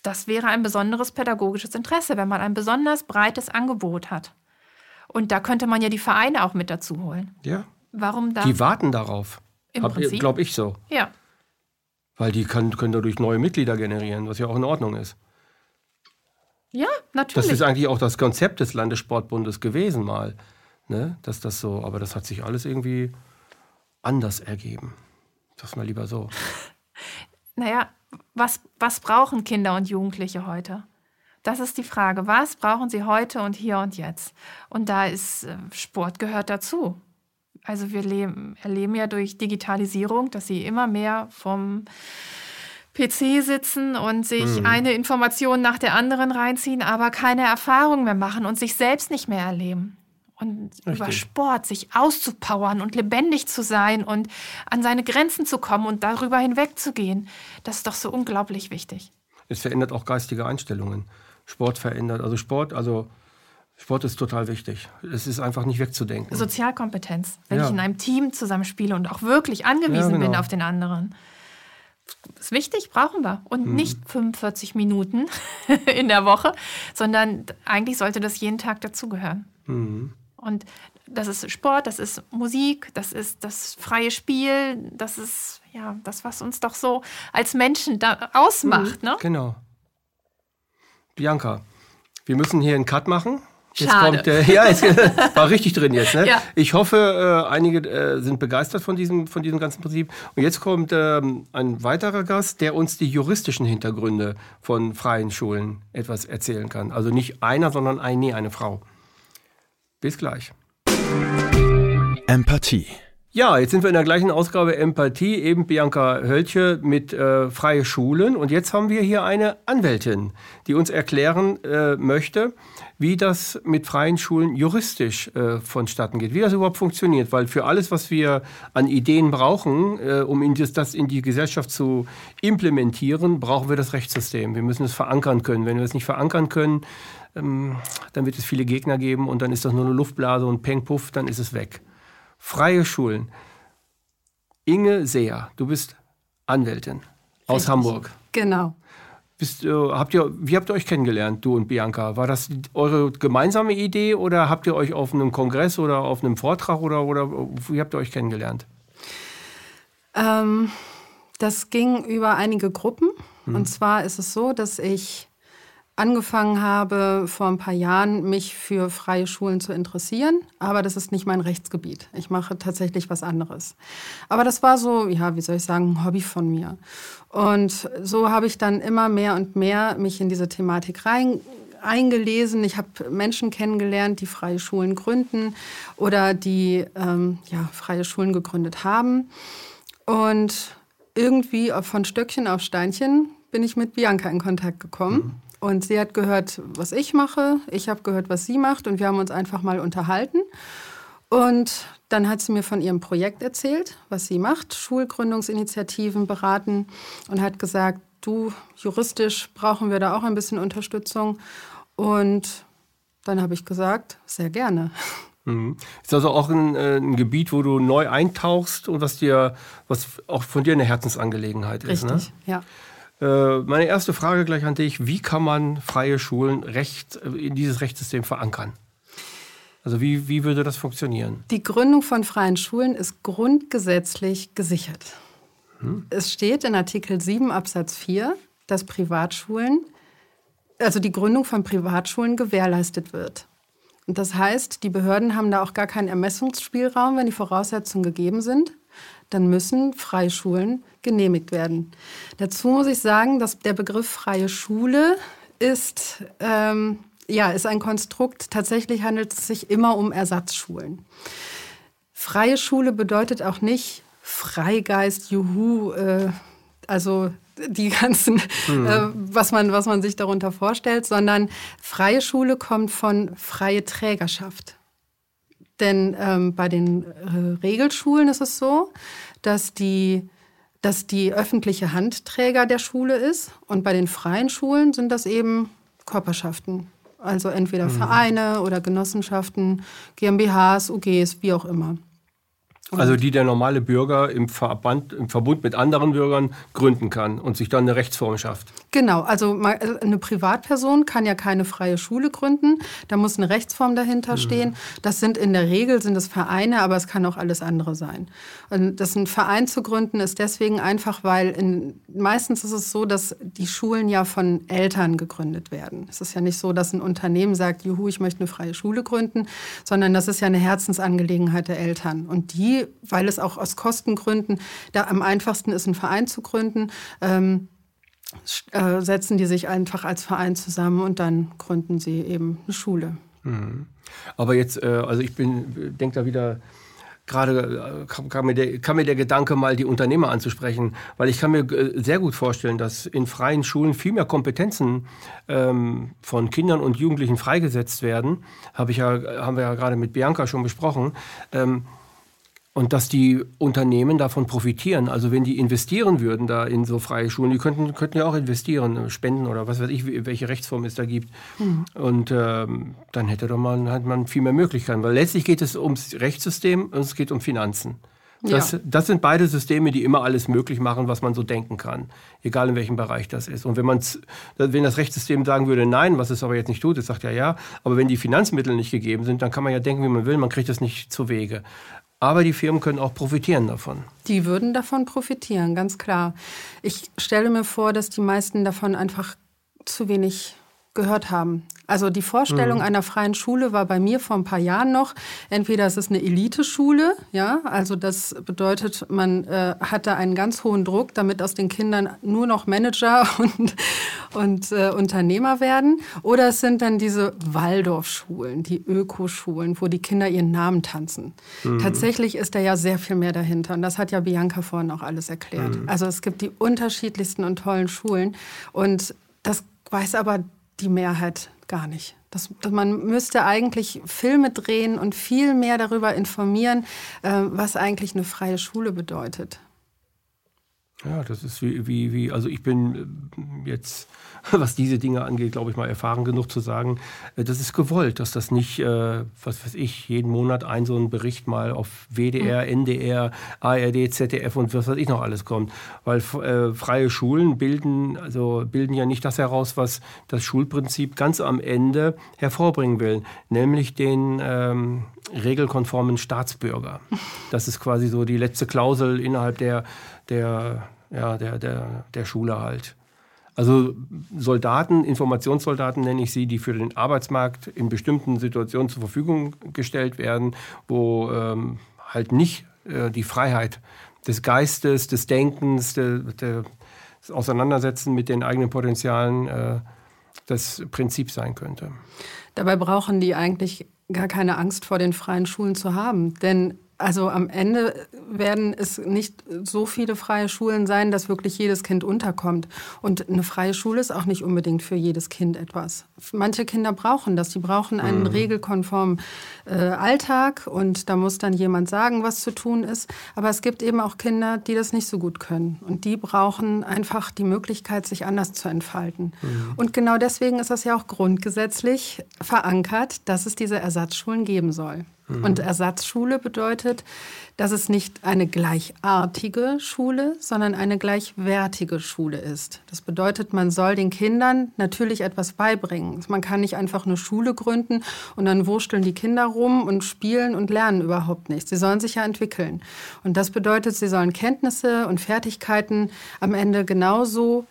Das wäre ein besonderes pädagogisches Interesse, wenn man ein besonders breites Angebot hat. Und da könnte man ja die Vereine auch mit dazu holen. Ja. Warum da? Die warten darauf. Glaube ich so. Ja. Weil die kann, können dadurch neue Mitglieder generieren, was ja auch in Ordnung ist. Ja, natürlich. Das ist eigentlich auch das Konzept des Landessportbundes gewesen mal. Ne? Dass das so, aber das hat sich alles irgendwie anders ergeben. Sag's mal lieber so. [LAUGHS] naja, was, was brauchen Kinder und Jugendliche heute? Das ist die Frage. Was brauchen sie heute und hier und jetzt? Und da ist äh, Sport gehört dazu. Also wir leben, erleben ja durch Digitalisierung, dass sie immer mehr vom PC sitzen und sich mhm. eine Information nach der anderen reinziehen, aber keine Erfahrung mehr machen und sich selbst nicht mehr erleben und Richtig. über Sport sich auszupowern und lebendig zu sein und an seine Grenzen zu kommen und darüber hinwegzugehen. Das ist doch so unglaublich wichtig. Es verändert auch geistige Einstellungen. Sport verändert, also Sport, also Sport ist total wichtig. Es ist einfach nicht wegzudenken. Sozialkompetenz, wenn ja. ich in einem Team zusammenspiele und auch wirklich angewiesen ja, genau. bin auf den anderen. Ist wichtig, brauchen wir. Und hm. nicht 45 Minuten [LAUGHS] in der Woche, sondern eigentlich sollte das jeden Tag dazugehören. Mhm. Und das ist Sport, das ist Musik, das ist das freie Spiel, das ist ja das, was uns doch so als Menschen da ausmacht. Mhm, ne? Genau. Bianca, wir müssen hier einen Cut machen. Jetzt Schade. kommt der, ja, es [LAUGHS] war richtig drin jetzt. Ne? Ja. Ich hoffe, äh, einige äh, sind begeistert von diesem, von diesem ganzen Prinzip. Und jetzt kommt ähm, ein weiterer Gast, der uns die juristischen Hintergründe von freien Schulen etwas erzählen kann. Also nicht einer, sondern ein, nee, eine Frau. Bis gleich. Empathie. Ja, jetzt sind wir in der gleichen Ausgabe Empathie, eben Bianca Hölche mit äh, Freie Schulen. Und jetzt haben wir hier eine Anwältin, die uns erklären äh, möchte, wie das mit freien Schulen juristisch äh, vonstatten geht, wie das überhaupt funktioniert. Weil für alles, was wir an Ideen brauchen, äh, um in das, das in die Gesellschaft zu implementieren, brauchen wir das Rechtssystem. Wir müssen es verankern können. Wenn wir es nicht verankern können, ähm, dann wird es viele Gegner geben und dann ist das nur eine Luftblase und Peng Puff, dann ist es weg. Freie Schulen. Inge Seher, du bist Anwältin aus Richtig. Hamburg. Genau. Bist, äh, habt ihr, wie habt ihr euch kennengelernt, du und Bianca? War das eure gemeinsame Idee oder habt ihr euch auf einem Kongress oder auf einem Vortrag oder, oder wie habt ihr euch kennengelernt? Ähm, das ging über einige Gruppen. Hm. Und zwar ist es so, dass ich angefangen habe, vor ein paar Jahren mich für freie Schulen zu interessieren. Aber das ist nicht mein Rechtsgebiet. Ich mache tatsächlich was anderes. Aber das war so, ja, wie soll ich sagen, ein Hobby von mir. Und so habe ich dann immer mehr und mehr mich in diese Thematik rein eingelesen. Ich habe Menschen kennengelernt, die freie Schulen gründen oder die ähm, ja, freie Schulen gegründet haben. Und irgendwie von Stöckchen auf Steinchen bin ich mit Bianca in Kontakt gekommen. Mhm. Und sie hat gehört, was ich mache. Ich habe gehört, was sie macht. Und wir haben uns einfach mal unterhalten. Und dann hat sie mir von ihrem Projekt erzählt, was sie macht, Schulgründungsinitiativen beraten und hat gesagt, du, juristisch brauchen wir da auch ein bisschen Unterstützung. Und dann habe ich gesagt, sehr gerne. Mhm. Ist also auch ein, äh, ein, Gebiet, wo du neu eintauchst und was dir, was auch von dir eine Herzensangelegenheit ist. Ne? Richtig, ne? ja. Äh, meine erste Frage gleich an dich. Wie kann man freie Schulen recht, äh, in dieses Rechtssystem verankern? Also wie, wie würde das funktionieren? Die Gründung von freien Schulen ist grundgesetzlich gesichert. Hm. Es steht in Artikel 7 Absatz 4, dass Privatschulen, also die Gründung von Privatschulen gewährleistet wird. Und das heißt, die Behörden haben da auch gar keinen Ermessungsspielraum, wenn die Voraussetzungen gegeben sind. Dann müssen Freischulen genehmigt werden. Dazu muss ich sagen, dass der Begriff freie Schule ist, ähm, ja, ist ein Konstrukt. Tatsächlich handelt es sich immer um Ersatzschulen. Freie Schule bedeutet auch nicht Freigeist, Juhu, äh, also die ganzen, mhm. äh, was, man, was man sich darunter vorstellt, sondern freie Schule kommt von freie Trägerschaft. Denn ähm, bei den äh, Regelschulen ist es so, dass die, dass die öffentliche Handträger der Schule ist und bei den freien Schulen sind das eben Körperschaften. Also entweder mhm. Vereine oder Genossenschaften, GmbHs, UGs, wie auch immer. Also die der normale Bürger im, Verband, im Verbund mit anderen Bürgern gründen kann und sich dann eine Rechtsform schafft. Genau, also äh, eine Privatperson kann ja keine freie Schule gründen. Da muss eine Rechtsform dahinter mhm. stehen. Das sind in der Regel sind es Vereine, aber es kann auch alles andere sein. Und das ein Verein zu gründen ist deswegen einfach, weil in, meistens ist es so, dass die Schulen ja von Eltern gegründet werden. Es ist ja nicht so, dass ein Unternehmen sagt, juhu, ich möchte eine freie Schule gründen, sondern das ist ja eine Herzensangelegenheit der Eltern. Und die, weil es auch aus Kostengründen da am einfachsten ist, einen Verein zu gründen, ähm, äh, setzen die sich einfach als Verein zusammen und dann gründen sie eben eine Schule. Mhm. Aber jetzt, äh, also ich bin, denke da wieder gerade äh, kam, mir der, kam mir der Gedanke, mal die Unternehmer anzusprechen, weil ich kann mir sehr gut vorstellen, dass in freien Schulen viel mehr Kompetenzen ähm, von Kindern und Jugendlichen freigesetzt werden. Hab ich ja, haben wir ja gerade mit Bianca schon besprochen. Ähm, und dass die Unternehmen davon profitieren. Also wenn die investieren würden da in so freie Schulen, die könnten, könnten ja auch investieren, äh, spenden oder was weiß ich, welche Rechtsform es da gibt. Mhm. Und ähm, dann hätte doch man, hat man viel mehr Möglichkeiten. Weil letztlich geht es ums Rechtssystem und es geht um Finanzen. Das, ja. das sind beide Systeme, die immer alles möglich machen, was man so denken kann. Egal in welchem Bereich das ist. Und wenn, man's, wenn das Rechtssystem sagen würde, nein, was es aber jetzt nicht tut, es sagt ja ja, aber wenn die Finanzmittel nicht gegeben sind, dann kann man ja denken, wie man will, man kriegt das nicht zu Wege. Aber die Firmen können auch profitieren davon. Die würden davon profitieren, ganz klar. Ich stelle mir vor, dass die meisten davon einfach zu wenig gehört haben. Also die Vorstellung mhm. einer freien Schule war bei mir vor ein paar Jahren noch, entweder es ist eine Eliteschule, ja, also das bedeutet, man äh, hat da einen ganz hohen Druck, damit aus den Kindern nur noch Manager [LAUGHS] und, und äh, Unternehmer werden, oder es sind dann diese Waldorfschulen, die Ökoschulen, wo die Kinder ihren Namen tanzen. Mhm. Tatsächlich ist da ja sehr viel mehr dahinter und das hat ja Bianca vorhin auch alles erklärt. Mhm. Also es gibt die unterschiedlichsten und tollen Schulen und das weiß aber die Mehrheit gar nicht. Das, man müsste eigentlich Filme drehen und viel mehr darüber informieren, äh, was eigentlich eine freie Schule bedeutet. Ja, das ist wie, wie, wie also ich bin äh, jetzt [LAUGHS] was diese Dinge angeht, glaube ich mal erfahren genug zu sagen, äh, das ist gewollt, dass das nicht, äh, was weiß ich, jeden Monat ein so ein Bericht mal auf WDR, mhm. NDR, ARD, ZDF und was weiß ich noch alles kommt. Weil äh, freie Schulen bilden, also bilden ja nicht das heraus, was das Schulprinzip ganz am Ende hervorbringen will, nämlich den ähm, regelkonformen Staatsbürger. [LAUGHS] Das ist quasi so die letzte Klausel innerhalb der, der, ja, der, der, der Schule halt. Also Soldaten, Informationssoldaten nenne ich sie, die für den Arbeitsmarkt in bestimmten Situationen zur Verfügung gestellt werden, wo ähm, halt nicht äh, die Freiheit des Geistes, des Denkens, de, de, des Auseinandersetzen mit den eigenen Potenzialen äh, das Prinzip sein könnte. Dabei brauchen die eigentlich gar keine Angst vor den freien Schulen zu haben, denn also am Ende werden es nicht so viele freie Schulen sein, dass wirklich jedes Kind unterkommt. Und eine freie Schule ist auch nicht unbedingt für jedes Kind etwas. Manche Kinder brauchen das. Die brauchen einen mhm. regelkonformen äh, Alltag und da muss dann jemand sagen, was zu tun ist. Aber es gibt eben auch Kinder, die das nicht so gut können. Und die brauchen einfach die Möglichkeit, sich anders zu entfalten. Mhm. Und genau deswegen ist das ja auch grundgesetzlich verankert, dass es diese Ersatzschulen geben soll. Mhm. Und Ersatzschule bedeutet, dass es nicht eine gleichartige Schule, sondern eine gleichwertige Schule ist. Das bedeutet, man soll den Kindern natürlich etwas beibringen. Man kann nicht einfach eine Schule gründen und dann wursteln die Kinder rum und spielen und lernen überhaupt nichts. Sie sollen sich ja entwickeln. Und das bedeutet, sie sollen Kenntnisse und Fertigkeiten am Ende genauso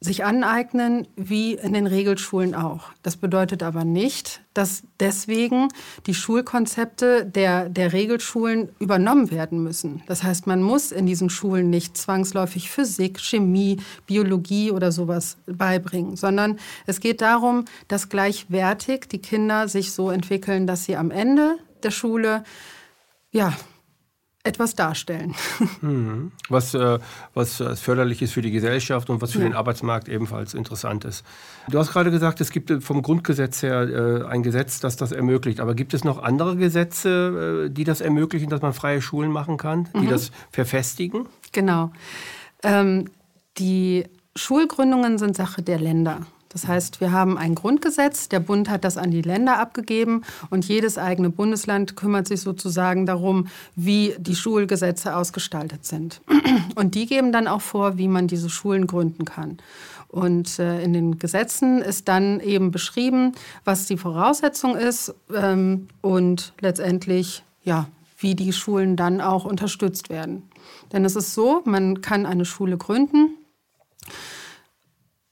sich aneignen, wie in den Regelschulen auch. Das bedeutet aber nicht, dass deswegen die Schulkonzepte der, der Regelschulen übernommen werden müssen. Das heißt, man muss in diesen Schulen nicht zwangsläufig Physik, Chemie, Biologie oder sowas beibringen, sondern es geht darum, dass gleichwertig die Kinder sich so entwickeln, dass sie am Ende der Schule ja, etwas darstellen. [LAUGHS] Mhm. Was, äh, was förderlich ist für die Gesellschaft und was für ja. den Arbeitsmarkt ebenfalls interessant ist. Du hast gerade gesagt, es gibt vom Grundgesetz her äh, ein Gesetz, das das ermöglicht. Aber gibt es noch andere Gesetze, äh, die das ermöglichen, dass man freie Schulen machen kann, die mhm. das verfestigen? Genau. Ähm, die Schulgründungen sind Sache der Länder. Das heißt, wir haben ein Grundgesetz, der Bund hat das an die Länder abgegeben und jedes eigene Bundesland kümmert sich sozusagen darum, wie die Schulgesetze ausgestaltet sind. [CLEARS THROAT] Und die geben dann auch vor, wie man diese Schulen gründen kann. Und äh, in den Gesetzen ist dann eben beschrieben, was die Voraussetzung ist ähm, und letztendlich, ja, wie die Schulen dann auch unterstützt werden. Denn es ist so, man kann eine Schule gründen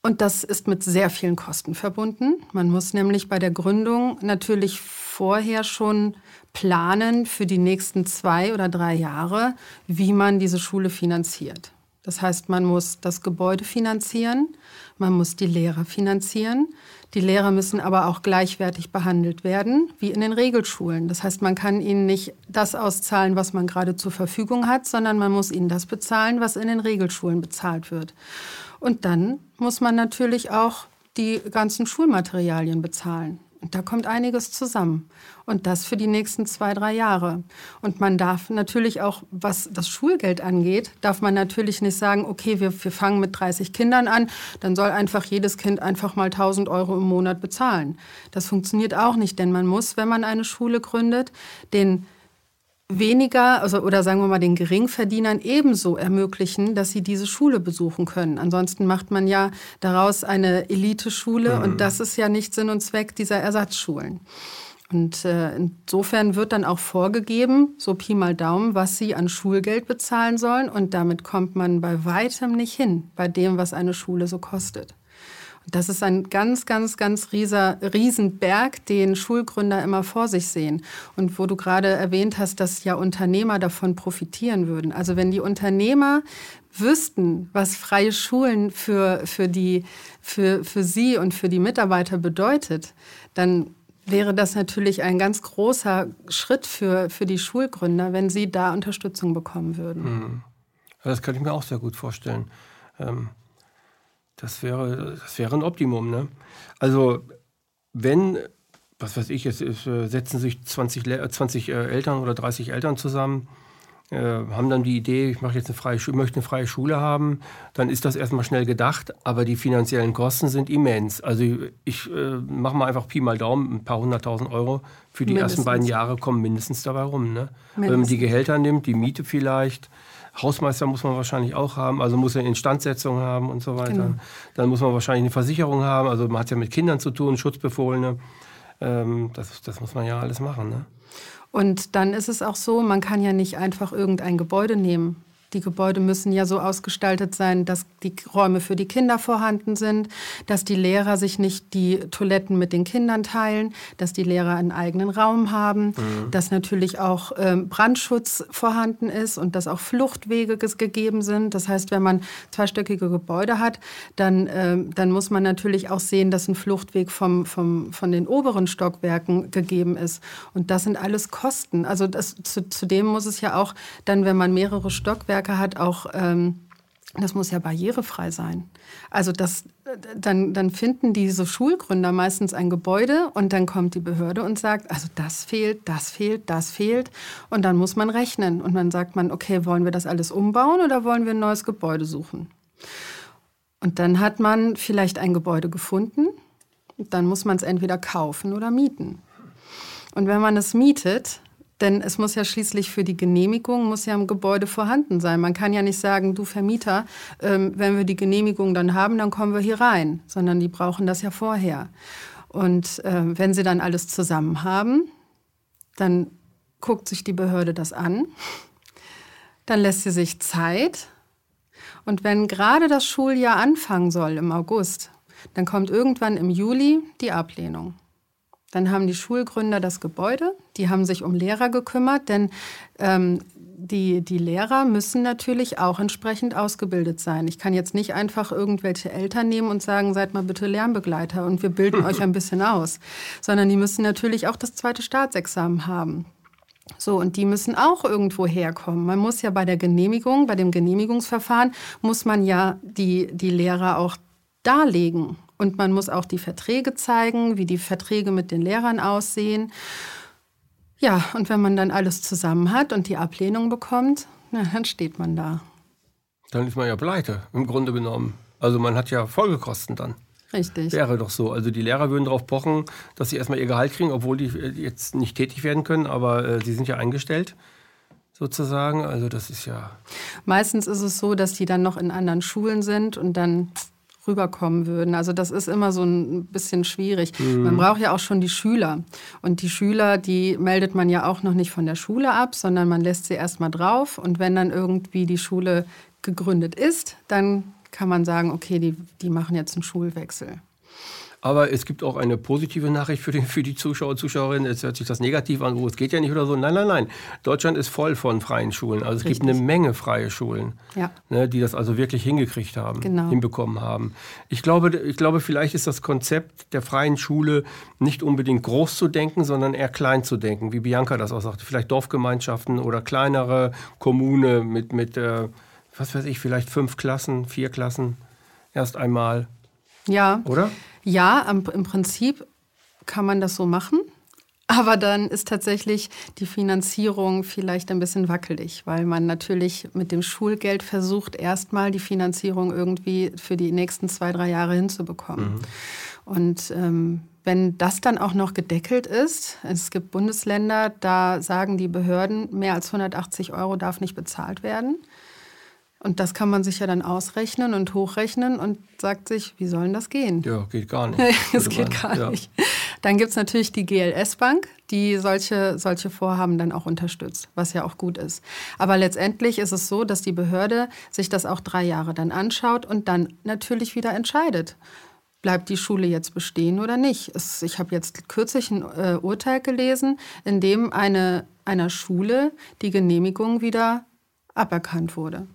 und das ist mit sehr vielen Kosten verbunden. Man muss nämlich bei der Gründung natürlich vorher schon planen für die nächsten zwei oder drei Jahre, wie man diese Schule finanziert. Das heißt, man muss das Gebäude finanzieren, man muss die Lehrer finanzieren. Die Lehrer müssen aber auch gleichwertig behandelt werden, wie in den Regelschulen. Das heißt, man kann ihnen nicht das auszahlen, was man gerade zur Verfügung hat, sondern man muss ihnen das bezahlen, was in den Regelschulen bezahlt wird. Und dann muss man natürlich auch die ganzen Schulmaterialien bezahlen. Und da kommt einiges zusammen. Und das für die nächsten zwei, drei Jahre. Und man darf natürlich auch, was das Schulgeld angeht, darf man natürlich nicht sagen, okay, wir, wir fangen mit 30 Kindern an, dann soll einfach jedes Kind einfach mal 1000 Euro im Monat bezahlen. Das funktioniert auch nicht, denn man muss, wenn man eine Schule gründet, den weniger, also, oder sagen wir mal den Geringverdienern ebenso ermöglichen, dass sie diese Schule besuchen können. Ansonsten macht man ja daraus eine Eliteschule mhm. und das ist ja nicht Sinn und Zweck dieser Ersatzschulen. Und äh, insofern wird dann auch vorgegeben, so Pi mal Daumen, was sie an Schulgeld bezahlen sollen. Und damit kommt man bei weitem nicht hin, bei dem, was eine Schule so kostet. Das ist ein ganz, ganz, ganz rieser, Riesenberg, den Schulgründer immer vor sich sehen. Und wo du gerade erwähnt hast, dass ja Unternehmer davon profitieren würden. Also wenn die Unternehmer wüssten, was freie Schulen für, für, die, für, für sie und für die Mitarbeiter bedeutet, dann wäre das natürlich ein ganz großer Schritt für, für die Schulgründer, wenn sie da Unterstützung bekommen würden. Hm. Das kann ich mir auch sehr gut vorstellen. Ähm das wäre, das wäre ein Optimum. Ne? Also wenn, was weiß ich, es, es äh, setzen sich 20, 20 äh, Eltern oder 30 Eltern zusammen, äh, haben dann die Idee, ich mache jetzt eine freie, möchte eine freie Schule haben, dann ist das erstmal schnell gedacht, aber die finanziellen Kosten sind immens. Also ich äh, mache mal einfach Pi mal Daumen, ein paar hunderttausend Euro für die mindestens. ersten beiden Jahre kommen mindestens dabei rum. Ne? Wenn man die Gehälter nimmt, die Miete vielleicht, Hausmeister muss man wahrscheinlich auch haben, also muss er Instandsetzung haben und so weiter. Genau. Dann muss man wahrscheinlich eine Versicherung haben, also man hat ja mit Kindern zu tun, Schutzbefohlene. Ähm, das, das muss man ja alles machen. Ne? Und dann ist es auch so, man kann ja nicht einfach irgendein Gebäude nehmen. Die Gebäude müssen ja so ausgestaltet sein, dass die Räume für die Kinder vorhanden sind, dass die Lehrer sich nicht die Toiletten mit den Kindern teilen, dass die Lehrer einen eigenen Raum haben, mhm. dass natürlich auch ähm, Brandschutz vorhanden ist und dass auch Fluchtwege gegeben sind. Das heißt, wenn man zweistöckige Gebäude hat, dann, ähm, dann muss man natürlich auch sehen, dass ein Fluchtweg vom, vom, von den oberen Stockwerken gegeben ist. Und das sind alles Kosten. Also das, zu, zudem muss es ja auch dann, wenn man mehrere Stockwerke Handwerker hat auch, ähm, das muss ja barrierefrei sein. Also das, dann, dann finden diese Schulgründer meistens ein Gebäude und dann kommt die Behörde und sagt, also das fehlt, das fehlt, das fehlt. Und dann muss man rechnen. Und dann sagt man, okay, wollen wir das alles umbauen oder wollen wir ein neues Gebäude suchen? Und dann hat man vielleicht ein Gebäude gefunden. Dann muss man es entweder kaufen oder mieten. Und wenn man es mietet, denn es muss ja schließlich für die Genehmigung, muss ja im Gebäude vorhanden sein. Man kann ja nicht sagen, du Vermieter, ähm, wenn wir die Genehmigung dann haben, dann kommen wir hier rein, sondern die brauchen das ja vorher. Und äh, wenn sie dann alles zusammen haben, dann guckt sich die Behörde das an, dann lässt sie sich Zeit Und wenn gerade das Schuljahr anfangen soll im August, dann kommt irgendwann im Juli die Ablehnung. Dann haben die Schulgründer das Gebäude, die haben sich um Lehrer gekümmert, denn ähm, die, die Lehrer müssen natürlich auch entsprechend ausgebildet sein. Ich kann jetzt nicht einfach irgendwelche Eltern nehmen und sagen, seid mal bitte Lernbegleiter und wir bilden euch ein bisschen aus, sondern die müssen natürlich auch das zweite Staatsexamen haben. So, und die müssen auch irgendwo herkommen. Man muss ja bei der Genehmigung, bei dem Genehmigungsverfahren, muss man ja die, die Lehrer auch darlegen. Und man muss auch die Verträge zeigen, wie die Verträge mit den Lehrern aussehen. Ja, und wenn man dann alles zusammen hat und die Ablehnung bekommt, na, dann steht man da. Dann ist man ja pleite, im Grunde genommen. Also man hat ja Folgekosten dann. Richtig. Wäre doch so. Also die Lehrer würden darauf pochen, dass sie erstmal ihr Gehalt kriegen, obwohl die äh, jetzt nicht tätig werden können, aber äh, sie sind ja eingestellt sozusagen. Also das ist ja. Meistens ist es so, dass die dann noch in anderen Schulen sind und dann rüberkommen würden. Also das ist immer so ein bisschen schwierig. Mhm. Man braucht ja auch schon die Schüler. Und die Schüler, die meldet man ja auch noch nicht von der Schule ab, sondern man lässt sie erstmal drauf. Und wenn dann irgendwie die Schule gegründet ist, dann kann man sagen, okay, die, die machen jetzt einen Schulwechsel. Aber es gibt auch eine positive Nachricht für die, für die Zuschauer und Zuschauerinnen. Es hört sich das negativ an, wo es geht ja nicht oder so. Nein, nein, nein. Deutschland ist voll von freien Schulen. Also es Richtig. gibt eine Menge freie Schulen, ja. ne, die das also wirklich hingekriegt haben, genau. hinbekommen haben. Ich glaube, ich glaube, vielleicht ist das Konzept der freien Schule nicht unbedingt groß zu denken, sondern eher klein zu denken, wie Bianca das auch sagte. Vielleicht Dorfgemeinschaften oder kleinere Kommune mit, mit äh, was weiß ich, vielleicht fünf Klassen, vier Klassen erst einmal. Ja. Oder? Ja, im Prinzip kann man das so machen. Aber dann ist tatsächlich die Finanzierung vielleicht ein bisschen wackelig, weil man natürlich mit dem Schulgeld versucht, erstmal die Finanzierung irgendwie für die nächsten zwei, drei Jahre hinzubekommen. Mhm. Und ähm, wenn das dann auch noch gedeckelt ist, es gibt Bundesländer, da sagen die Behörden, mehr als 180 Euro darf nicht bezahlt werden. Und das kann man sich ja dann ausrechnen und hochrechnen und sagt sich, wie soll denn das gehen? Ja, geht gar nicht. [LAUGHS] Es geht gar ja. nicht. Dann gibt es natürlich die GLS-Bank, die solche, solche Vorhaben dann auch unterstützt, was ja auch gut ist. Aber letztendlich ist es so, dass die Behörde sich das auch drei Jahre dann anschaut und dann natürlich wieder entscheidet. Bleibt die Schule jetzt bestehen oder nicht? Es, ich habe jetzt kürzlich ein äh, Urteil gelesen, in dem eine, einer Schule die Genehmigung wieder aberkannt wurde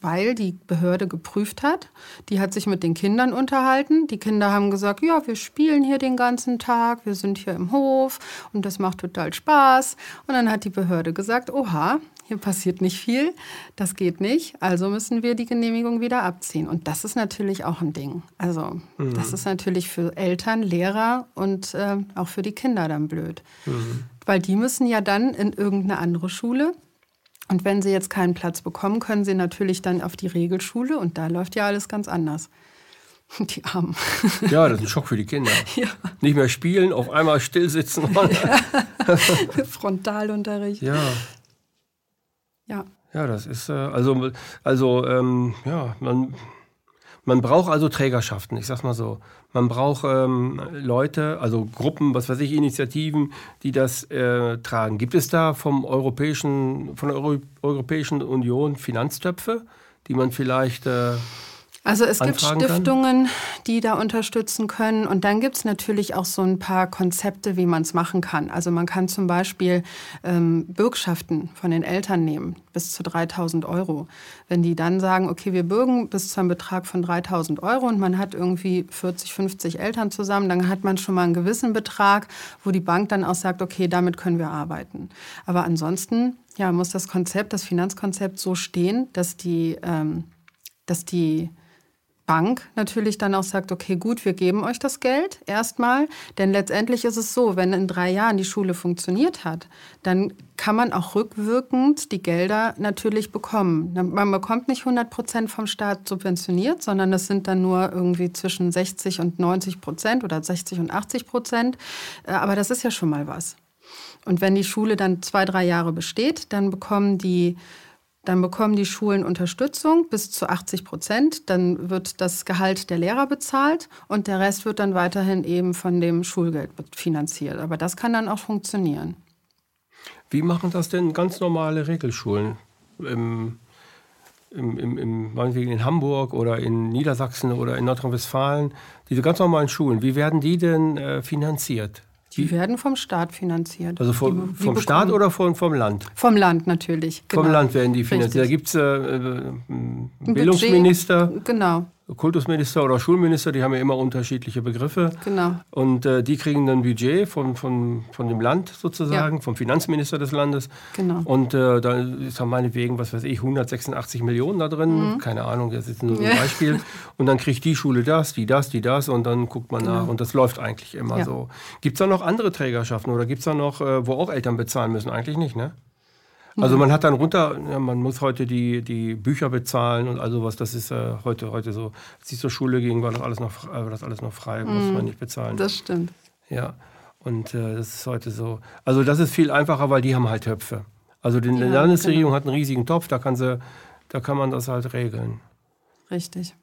weil die Behörde geprüft hat. Die hat sich mit den Kindern unterhalten. Die Kinder haben gesagt, ja, wir spielen hier den ganzen Tag, wir sind hier im Hof und das macht total Spaß. Und dann hat die Behörde gesagt, oha, hier passiert nicht viel, das geht nicht, also müssen wir die Genehmigung wieder abziehen. Und das ist natürlich auch ein Ding. Also mhm. das ist natürlich für Eltern, Lehrer und äh, auch für die Kinder dann blöd. Mhm. Weil die müssen ja dann in irgendeine andere Schule und wenn sie jetzt keinen Platz bekommen, können sie natürlich dann auf die Regelschule und da läuft ja alles ganz anders. [LAUGHS] Die Armen. Ja, das ist ein Schock für die Kinder. [LAUGHS] Ja. Nicht mehr spielen, auf einmal stillsitzen. [LAUGHS] Ja. Frontalunterricht. Ja. Ja. Ja, das ist äh, also, also ähm, ja, man, man braucht also Trägerschaften, ich sag's mal so. Man braucht ähm, Leute, also Gruppen, was weiß ich, Initiativen, die das äh, tragen. Gibt es da vom Europäischen, von der Euro Europäischen Union Finanztöpfe, die man vielleicht äh, also es gibt Stiftungen, kann? die da unterstützen können. Und dann gibt es natürlich auch so ein paar Konzepte, wie man es machen kann. Also man kann zum Beispiel ähm, Bürgschaften von den Eltern nehmen, bis zu 3000 Euro. Wenn die dann sagen, okay, wir bürgen bis zu einem Betrag von 3000 Euro und man hat irgendwie 40, 50 Eltern zusammen, dann hat man schon mal einen gewissen Betrag, wo die Bank dann auch sagt, okay, damit können wir arbeiten. Aber ansonsten ja, muss das Konzept, das Finanzkonzept so stehen, dass die, ähm, dass die Bank natürlich dann auch sagt, okay, gut, wir geben euch das Geld erstmal. Denn letztendlich ist es so, wenn in drei Jahren die Schule funktioniert hat, dann kann man auch rückwirkend die Gelder natürlich bekommen. Man bekommt nicht 100 Prozent vom Staat subventioniert, sondern das sind dann nur irgendwie zwischen 60 und 90 Prozent oder 60 und 80 Prozent. Äh, aber das ist ja schon mal was. Und wenn die Schule dann zwei, drei Jahre besteht, dann bekommen die dann bekommen die Schulen Unterstützung bis zu 80 Prozent. Dann wird das Gehalt der Lehrer bezahlt und der Rest wird dann weiterhin eben von dem Schulgeld finanziert. Aber das kann dann auch funktionieren. Wie machen das denn ganz normale Regelschulen? Ähm, im, im, im, meinetwegen in Hamburg oder in Niedersachsen oder in Nordrhein-Westfalen, diese ganz normalen Schulen, wie werden die denn äh, finanziert? Die werden vom Staat finanziert. Also vom, die, die vom Staat oder vom, vom Land? Vom Land natürlich. Genau. Vom Land werden die finanziert. Richtig. Da gibt es äh, einen Bildungsminister. Budget, genau. Kultusminister oder Schulminister, die haben ja immer unterschiedliche Begriffe. Genau. Und äh, die kriegen dann Budget von, von, von dem Land sozusagen, ja. vom Finanzminister des Landes. Genau. Und äh, da ist dann meinetwegen, was weiß ich, 186 Millionen da drin. Mhm. Keine Ahnung, das ist nur so ein. Beispiel. Und dann kriegt die Schule das, die das, die das und dann guckt man genau. nach. Und das läuft eigentlich immer ja. so. Gibt es da noch andere Trägerschaften oder gibt es da noch, äh, wo auch Eltern bezahlen müssen? Eigentlich nicht, ne? Also man hat dann runter, ja, man muss heute die, die Bücher bezahlen und all sowas. Das ist äh, heute, heute so. Als ich zur Schule ging, war das alles noch, äh, war das alles noch frei, mhm. muss man nicht bezahlen. Das stimmt. Ja, und äh, das ist heute so. Also das ist viel einfacher, weil die haben halt Töpfe. Also die ja, Landesregierung genau. hat einen riesigen Topf, da kann, sie, da kann man das halt regeln. Richtig.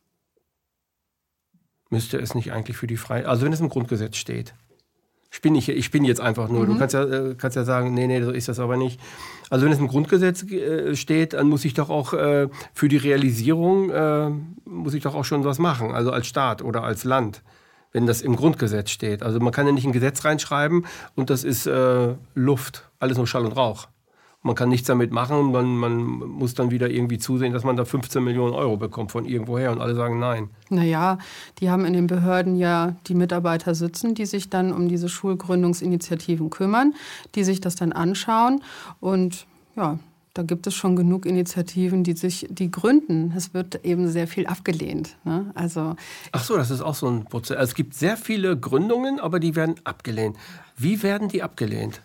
Müsste es nicht eigentlich für die Freie, also wenn es im Grundgesetz steht spinne ich, ich spinne jetzt einfach nur. Mhm. Du kannst ja, äh, kannst ja sagen, nee, nee, so ist das aber nicht. Also wenn es im Grundgesetz äh, steht, dann muss ich doch auch äh, für die Realisierung, äh, muss ich doch auch schon was machen, also als Staat oder als Land, wenn das im Grundgesetz steht. Also man kann ja nicht ein Gesetz reinschreiben und das ist äh, Luft, alles nur Schall und Rauch man kann nichts damit machen. Man, man muss dann wieder irgendwie zusehen, dass man da 15 Millionen Euro bekommt von irgendwoher und alle sagen nein. Naja, die haben in den Behörden ja die Mitarbeiter sitzen, die sich dann um diese Schulgründungsinitiativen kümmern, die sich das dann anschauen und ja, da gibt es schon genug Initiativen, die sich, die gründen. Es wird eben sehr viel abgelehnt. Ne? Also Ach so, das ist auch so ein Prozess. Also es gibt sehr viele Gründungen, aber die werden abgelehnt. Wie werden die abgelehnt?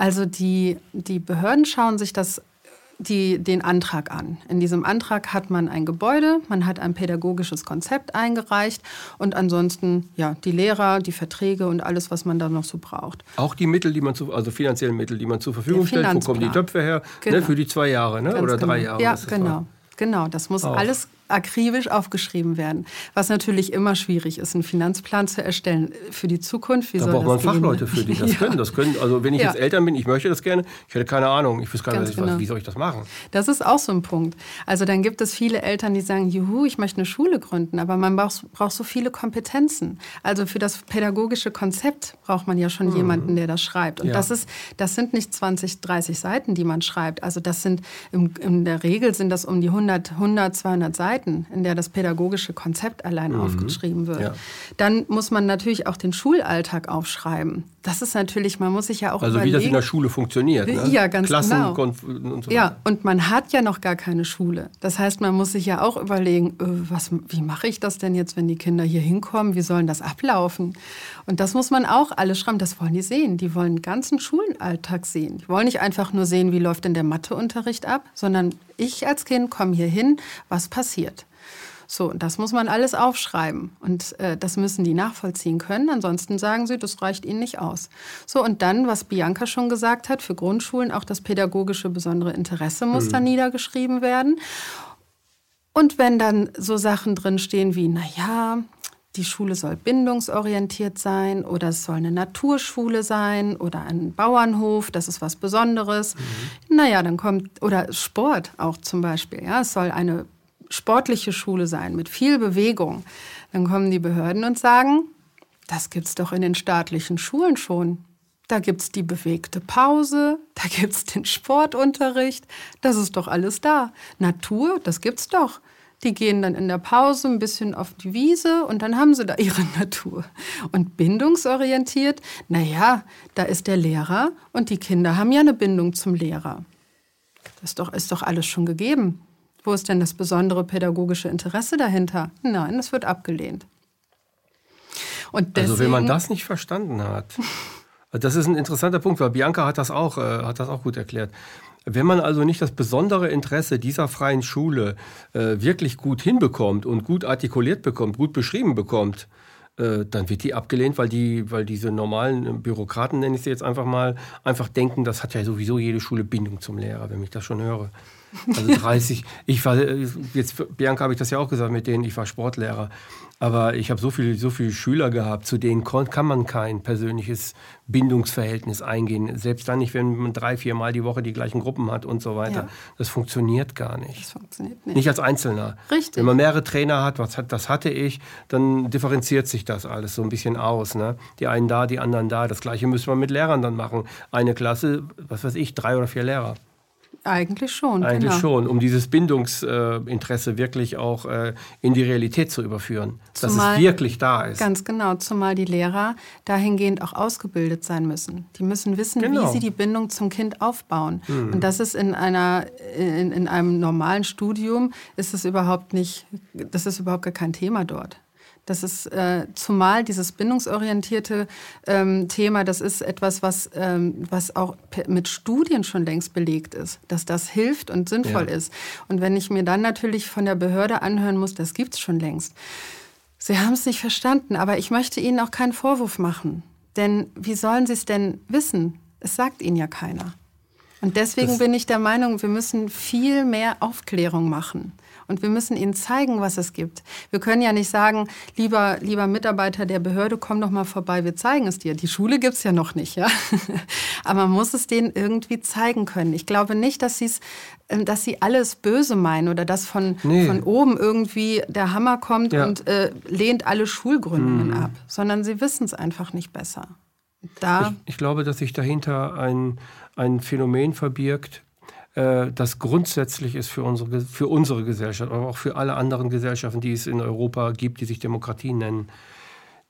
Also die, die Behörden schauen sich das die, den Antrag an. In diesem Antrag hat man ein Gebäude, man hat ein pädagogisches Konzept eingereicht und ansonsten ja die Lehrer, die Verträge und alles, was man da noch so braucht. Auch die Mittel, die man zu, also finanziellen Mittel, die man zur Verfügung stellt, wo kommen die Töpfe her? Ne, genau. Ne, für die zwei Jahre ne? oder genau. drei Jahre. Ja, genau. Genau, das muss auch. alles akribisch aufgeschrieben werden. Was natürlich immer schwierig ist, einen Finanzplan zu erstellen für die Zukunft. Wie da braucht man Fachleute für, die das [LAUGHS] ja. können. Das können. Also wenn ich ja. jetzt Eltern bin, ich möchte das gerne, ich hätte keine Ahnung, ich weiß gar nicht, genau. wie soll ich das machen? Das ist auch so ein Punkt. Also dann gibt es viele Eltern, die sagen, juhu, ich möchte eine Schule gründen, aber man braucht, braucht so viele Kompetenzen. Also für das pädagogische Konzept braucht man ja schon mhm. jemanden, der das schreibt. Und ja. das, ist, das sind nicht 20, 30 Seiten, die man schreibt. Also das sind, in, in der Regel sind das um die 100, 100 200 Seiten. Seiten, in der das pädagogische Konzept allein mhm. aufgeschrieben wird. Ja. Dann muss man natürlich auch den Schulalltag aufschreiben. Das ist natürlich, man muss sich ja auch Also überlegen, wie das in der Schule funktioniert. Ne? Ja, ganz Klassen genau. Und so ja, und man hat ja noch gar keine Schule. Das heißt, man muss sich ja auch überlegen, äh, was, wie mache ich das denn jetzt, wenn die Kinder hier hinkommen? Wie sollen das ablaufen? Und das muss man auch alles schreiben. Das wollen die sehen. Die wollen den ganzen Schulalltag sehen. Die wollen nicht einfach nur sehen, wie läuft denn der Matheunterricht ab, sondern ich als Kind komme hier hin, was passiert. So, das muss man alles aufschreiben und äh, das müssen die nachvollziehen können. Ansonsten sagen sie, das reicht ihnen nicht aus. So, und dann, was Bianca schon gesagt hat, für Grundschulen auch das pädagogische besondere Interesse muss mhm. dann niedergeschrieben werden. Und wenn dann so Sachen drinstehen wie, naja, die Schule soll bindungsorientiert sein oder es soll eine Naturschule sein oder ein Bauernhof, das ist was Besonderes. Mhm. Naja, dann kommt, oder Sport auch zum Beispiel, ja, es soll eine sportliche Schule sein mit viel Bewegung, dann kommen die Behörden und sagen, das gibt es doch in den staatlichen Schulen schon. Da gibt es die bewegte Pause, da gibt es den Sportunterricht, das ist doch alles da. Natur, das gibt's doch. Die gehen dann in der Pause ein bisschen auf die Wiese und dann haben sie da ihre [LAUGHS] Natur. Und bindungsorientiert, naja, da ist der Lehrer und die Kinder haben ja eine Bindung zum Lehrer. Das ist doch, ist doch alles schon gegeben. Wo ist denn das besondere pädagogische Interesse dahinter? Nein, es wird abgelehnt. Und deswegen, also wenn man das nicht verstanden hat, [LAUGHS] das ist ein interessanter Punkt, weil Bianca hat das auch, äh, hat das auch gut erklärt. Wenn man also nicht das besondere Interesse dieser freien Schule äh, wirklich gut hinbekommt und gut artikuliert bekommt, gut beschrieben bekommt, äh, dann wird die abgelehnt, weil, die, weil diese normalen Bürokraten, nenne ich sie jetzt einfach mal, einfach denken, das hat ja sowieso jede Schule Bindung zum Lehrer, wenn ich das schon höre. Also 30. ich war, jetzt, Bianca habe ich das ja auch gesagt mit denen, ich war Sportlehrer. Aber ich habe so viele so viele Schüler gehabt, zu denen kann man kein persönliches Bindungsverhältnis eingehen. Selbst dann nicht, wenn man drei, vier Mal die Woche die gleichen Gruppen hat und so weiter. Ja. Das funktioniert gar nicht. Das funktioniert nicht. Nicht als Einzelner. Richtig. Wenn man mehrere Trainer hat, was hat, das hatte ich, dann differenziert sich das alles so ein bisschen aus. Ne? Die einen da, die anderen da. Das gleiche müsste man mit Lehrern dann machen. Eine Klasse, was weiß ich, drei oder vier Lehrer. Eigentlich schon. Eigentlich genau. schon, um dieses Bindungsinteresse wirklich auch äh, in die Realität zu überführen. Zumal, dass es wirklich da ist. Ganz genau, zumal die Lehrer dahingehend auch ausgebildet sein müssen. Die müssen wissen, genau. wie sie die Bindung zum Kind aufbauen. Mhm. Und das ist in, einer, in, in einem normalen Studium, ist es überhaupt nicht, das ist überhaupt gar kein Thema dort. Das ist äh, zumal dieses bindungsorientierte ähm, Thema, das ist etwas, was, ähm, was auch mit Studien schon längst belegt ist, dass das hilft und sinnvoll ja. ist. Und wenn ich mir dann natürlich von der Behörde anhören muss, das gibt es schon längst. Sie haben es nicht verstanden, aber ich möchte Ihnen auch keinen Vorwurf machen. Denn wie sollen Sie es denn wissen? Es sagt Ihnen ja keiner. Und deswegen das bin ich der Meinung, wir müssen viel mehr Aufklärung machen. Und wir müssen ihnen zeigen, was es gibt. Wir können ja nicht sagen, lieber, lieber Mitarbeiter der Behörde, komm doch mal vorbei, wir zeigen es dir. Die Schule gibt es ja noch nicht, ja. [LAUGHS] Aber man muss es denen irgendwie zeigen können. Ich glaube nicht, dass, ähm, dass sie alles böse meinen oder dass von, nee. von oben irgendwie der Hammer kommt ja. und äh, lehnt alle Schulgründungen mhm. ab, sondern sie wissen es einfach nicht besser. Da ich, ich glaube, dass sich dahinter ein, ein Phänomen verbirgt, äh, das grundsätzlich ist für unsere, für unsere Gesellschaft, aber auch für alle anderen Gesellschaften, die es in Europa gibt, die sich Demokratie nennen.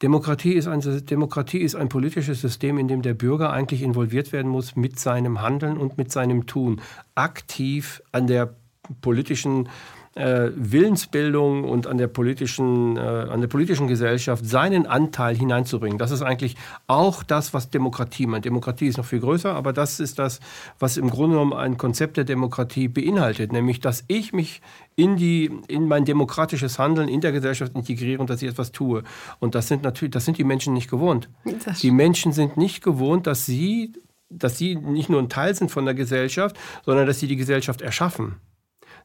Demokratie ist, ein, Demokratie ist ein politisches System, in dem der Bürger eigentlich involviert werden muss mit seinem Handeln und mit seinem Tun. Aktiv an der politischen äh, Willensbildung und an der, politischen, äh, an der politischen Gesellschaft seinen Anteil hineinzubringen. Das ist eigentlich auch das, was Demokratie meint. Demokratie ist noch viel größer, aber das ist das, was im Grunde genommen ein Konzept der Demokratie beinhaltet, nämlich dass ich mich in, die, in mein demokratisches Handeln in der Gesellschaft integriere und dass ich etwas tue. Und das sind natürlich, das sind die Menschen nicht gewohnt. Die Menschen sind nicht gewohnt, dass sie, dass sie nicht nur ein Teil sind von der Gesellschaft, sondern dass sie die Gesellschaft erschaffen.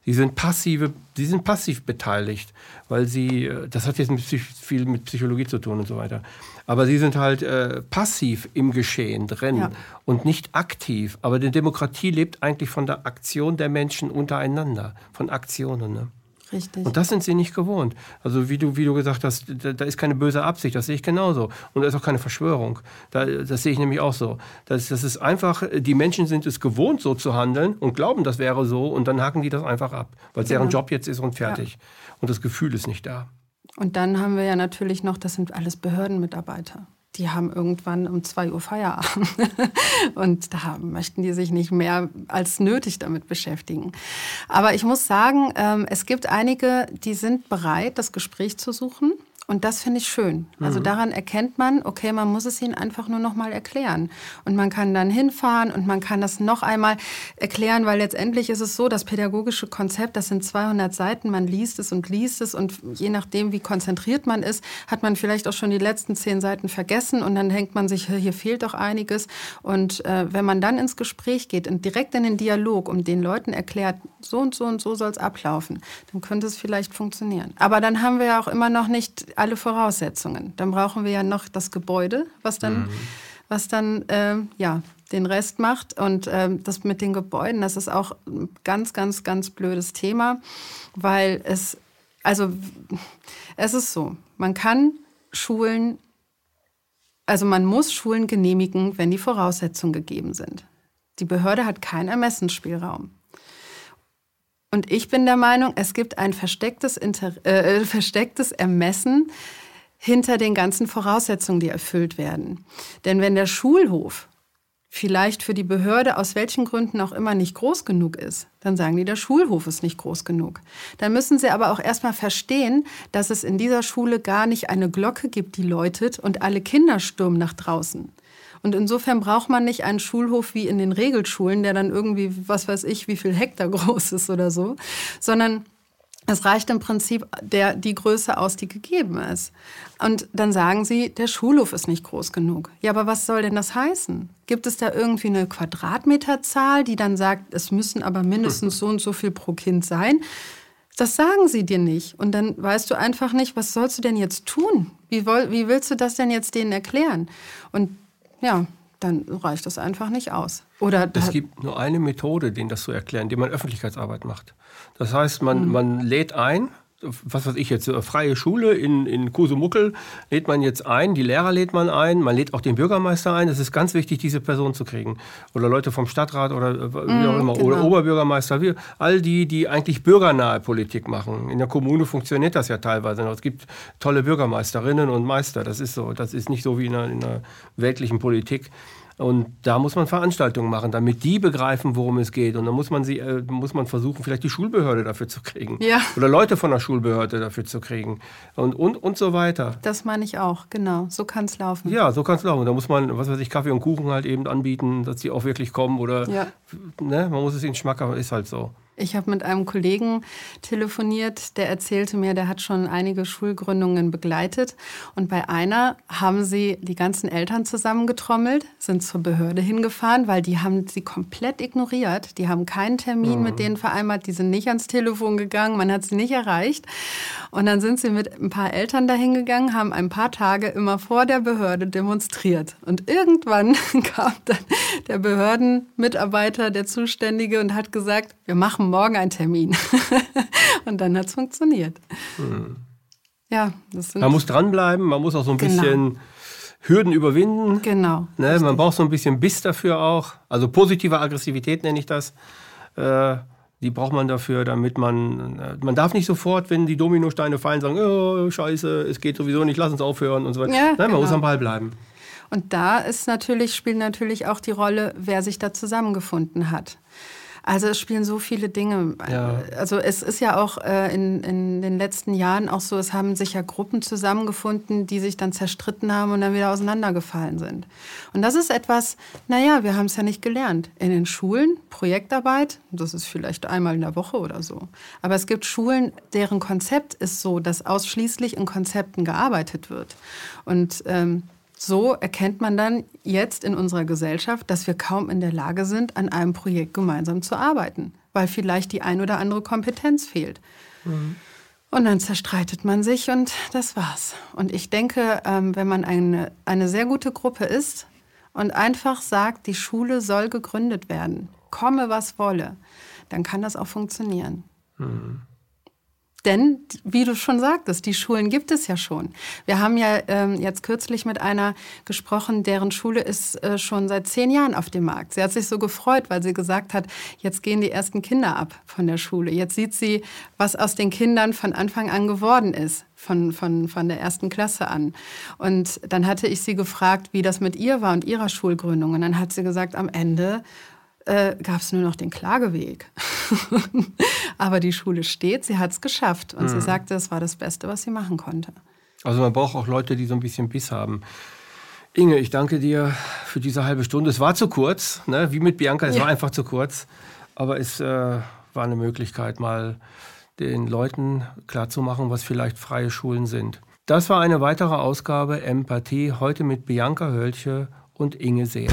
Sie sind passive, sie sind passiv beteiligt, weil sie, äh, das hat jetzt mit viel mit Psychologie zu tun und so weiter. Aber sie sind halt äh, passiv im Geschehen drin ja. und nicht aktiv. Aber die Demokratie lebt eigentlich von der Aktion der Menschen untereinander, von Aktionen. Ne? Richtig. Und das sind sie nicht gewohnt. Also wie du, wie du gesagt hast, da, da, ist keine böse Absicht, das sehe ich genauso. Und da ist auch keine Verschwörung. Da, das sehe ich nämlich auch so. Das, das ist einfach, die Menschen sind es gewohnt, so zu handeln und glauben, das wäre so und dann haken die das einfach ab, weil es ja. deren Job jetzt ist und fertig. Ja. Und das Gefühl ist nicht da. Und dann haben wir ja natürlich noch, das sind alles Behördenmitarbeiter die haben irgendwann um 2 Uhr Feierabend. [LAUGHS] und da möchten die sich nicht mehr als nötig damit beschäftigen. Aber ich muss sagen, ähm, es gibt einige, die sind bereit, das Gespräch zu suchen. Und das finde ich schön. Also mhm. daran erkennt man, okay, man muss es ihnen einfach nur noch mal erklären. Und man kann dann hinfahren und man kann das noch einmal erklären, weil letztendlich ist es so, das pädagogische Konzept, das sind 200 Seiten, man liest es und liest es und je nachdem, wie konzentriert man ist, hat man vielleicht auch schon die letzten zehn Seiten vergessen und dann denkt man sich, hier fehlt doch einiges. Und äh, wenn man dann ins Gespräch geht und direkt in den Dialog und den Leuten erklärt, so und so und so soll es ablaufen, dann könnte es vielleicht funktionieren. Aber dann haben wir ja auch immer noch nicht alle Voraussetzungen. Dann brauchen wir ja noch das Gebäude, was dann, mhm. was dann ähm, ja, den Rest macht. Und ähm, das mit den Gebäuden, das ist auch ein ganz, ganz, ganz blödes Thema, weil es, also es ist so, man kann Schulen, also man muss Schulen genehmigen, wenn die Voraussetzungen gegeben sind. Die Behörde hat keinen Ermessensspielraum. Und ich bin der Meinung, es gibt ein verstecktes, Inter äh, verstecktes Ermessen hinter den ganzen Voraussetzungen, die erfüllt werden. Denn wenn der Schulhof vielleicht für die Behörde aus welchen Gründen auch immer nicht groß genug ist, dann sagen die, der Schulhof ist nicht groß genug. Dann müssen sie aber auch erstmal verstehen, dass es in dieser Schule gar nicht eine Glocke gibt, die läutet und alle Kinder stürmen nach draußen. Und insofern braucht man nicht einen Schulhof wie in den Regelschulen, der dann irgendwie, was weiß ich, wie viel Hektar [LAUGHS] groß ist oder so, sondern Es reicht im Prinzip der, die Größe aus, die gegeben ist. Und dann sagen sie, der Schulhof ist nicht groß genug. Ja, aber was soll denn das heißen? Gibt es da irgendwie eine Quadratmeterzahl, die dann sagt, es müssen aber mindestens [LAUGHS] so und so viel pro Kind sein? Das sagen sie dir nicht. Und dann weißt du einfach nicht, was sollst du denn jetzt tun? Wie, wie willst du das denn jetzt denen erklären? Und ja, dann reicht das einfach nicht aus. Oder es gibt nur eine Methode, denen das zu erklären, indem man Öffentlichkeitsarbeit macht. Das heißt, man, mhm. man lädt ein, was weiß ich jetzt, freie Schule in, in Kusumuckel lädt man jetzt ein, die Lehrer lädt man ein, man lädt auch den Bürgermeister ein. Es ist ganz wichtig, diese Person zu kriegen. Oder Leute vom Stadtrat oder äh, wie auch mhm, immer, genau. oder Oberbürgermeister, wie, all die, die eigentlich bürgernahe Politik machen. In der Kommune funktioniert das ja teilweise noch. Es gibt tolle Bürgermeisterinnen und Meister, das ist so. Das ist nicht so wie in einer, in einer weltlichen Politik. Und da muss man Veranstaltungen machen, damit die begreifen, worum es geht. Und dann muss man, sie, äh, muss man versuchen, vielleicht die Schulbehörde dafür zu kriegen. Ja. Oder Leute von der Schulbehörde dafür zu kriegen. Und, und, und so weiter. Das meine ich auch, genau. So kann es laufen. Ja, so kann es laufen. Da muss man, was weiß ich, Kaffee und Kuchen halt eben anbieten, dass sie auch wirklich kommen. Oder ja. ne, man muss es ihnen schmackhaft, ist halt so. Ich habe mit einem Kollegen telefoniert, der erzählte mir, der hat schon einige Schulgründungen begleitet. Und bei einer haben sie die ganzen Eltern zusammengetrommelt, sind zur Behörde hingefahren, weil die haben sie komplett ignoriert. Die haben keinen Termin mhm. mit denen vereinbart, die sind nicht ans Telefon gegangen, man hat sie nicht erreicht. Und dann sind sie mit ein paar Eltern dahin gegangen, haben ein paar Tage immer vor der Behörde demonstriert. Und irgendwann [LAUGHS] kam dann der Behördenmitarbeiter, der Zuständige, und hat gesagt, wir machen machen morgen einen Termin. [LAUGHS] und dann hat es funktioniert. Hm. Ja, man muss dranbleiben, man muss auch so ein genau. bisschen Hürden überwinden. Genau. Ne? Man braucht so ein bisschen Biss dafür auch. Also positive Aggressivität nenne ich das. Äh, die braucht man dafür, damit man. Äh, man darf nicht sofort, wenn die Dominosteine fallen, sagen: Oh, Scheiße, es geht sowieso nicht, lass uns aufhören und so weiter. Ja, Nein, man genau. muss am Ball bleiben. Und da ist natürlich, spielt natürlich auch die Rolle, wer sich da zusammengefunden hat. Also es spielen so viele Dinge. Ja. Also es ist ja auch äh, in, in den letzten Jahren auch so, es haben sich ja Gruppen zusammengefunden, die sich dann zerstritten haben und dann wieder auseinandergefallen sind. Und das ist etwas, naja, wir haben es ja nicht gelernt. In den Schulen, Projektarbeit, das ist vielleicht einmal in der Woche oder so. Aber es gibt Schulen, deren Konzept ist so, dass ausschließlich in Konzepten gearbeitet wird. Und ähm, so erkennt man dann jetzt in unserer Gesellschaft, dass wir kaum in der Lage sind, an einem Projekt gemeinsam zu arbeiten, weil vielleicht die ein oder andere Kompetenz fehlt. Mhm. Und dann zerstreitet man sich und das war's. Und ich denke, ähm, wenn man eine, eine sehr gute Gruppe ist und einfach sagt, die Schule soll gegründet werden, komme was wolle, dann kann das auch funktionieren. Mhm. Denn, wie du schon sagtest, die Schulen gibt es ja schon. Wir haben ja ähm, jetzt kürzlich mit einer gesprochen, deren Schule ist äh, schon seit zehn Jahren auf dem Markt. Sie hat sich so gefreut, weil sie gesagt hat, jetzt gehen die ersten Kinder ab von der Schule. Jetzt sieht sie, was aus den Kindern von Anfang an geworden ist. Von, von, von der ersten Klasse an. Und dann hatte ich sie gefragt, wie das mit ihr war und ihrer Schulgründung. Und dann hat sie gesagt, am Ende äh, gab es nur noch den Klageweg. [LAUGHS] Aber die Schule steht, sie hat es geschafft. Und mhm. sie sagte, es war das Beste, was sie machen konnte. Also man braucht auch Leute, die so ein bisschen Biss haben. Inge, ich danke dir für diese halbe Stunde. Es war zu kurz, ne? wie mit Bianca, es ja. war einfach zu kurz. Aber es äh, war eine Möglichkeit, mal den Leuten klarzumachen, was vielleicht freie Schulen sind. Das war eine weitere Ausgabe Empathie, heute mit Bianca Hölche und Inge Seer.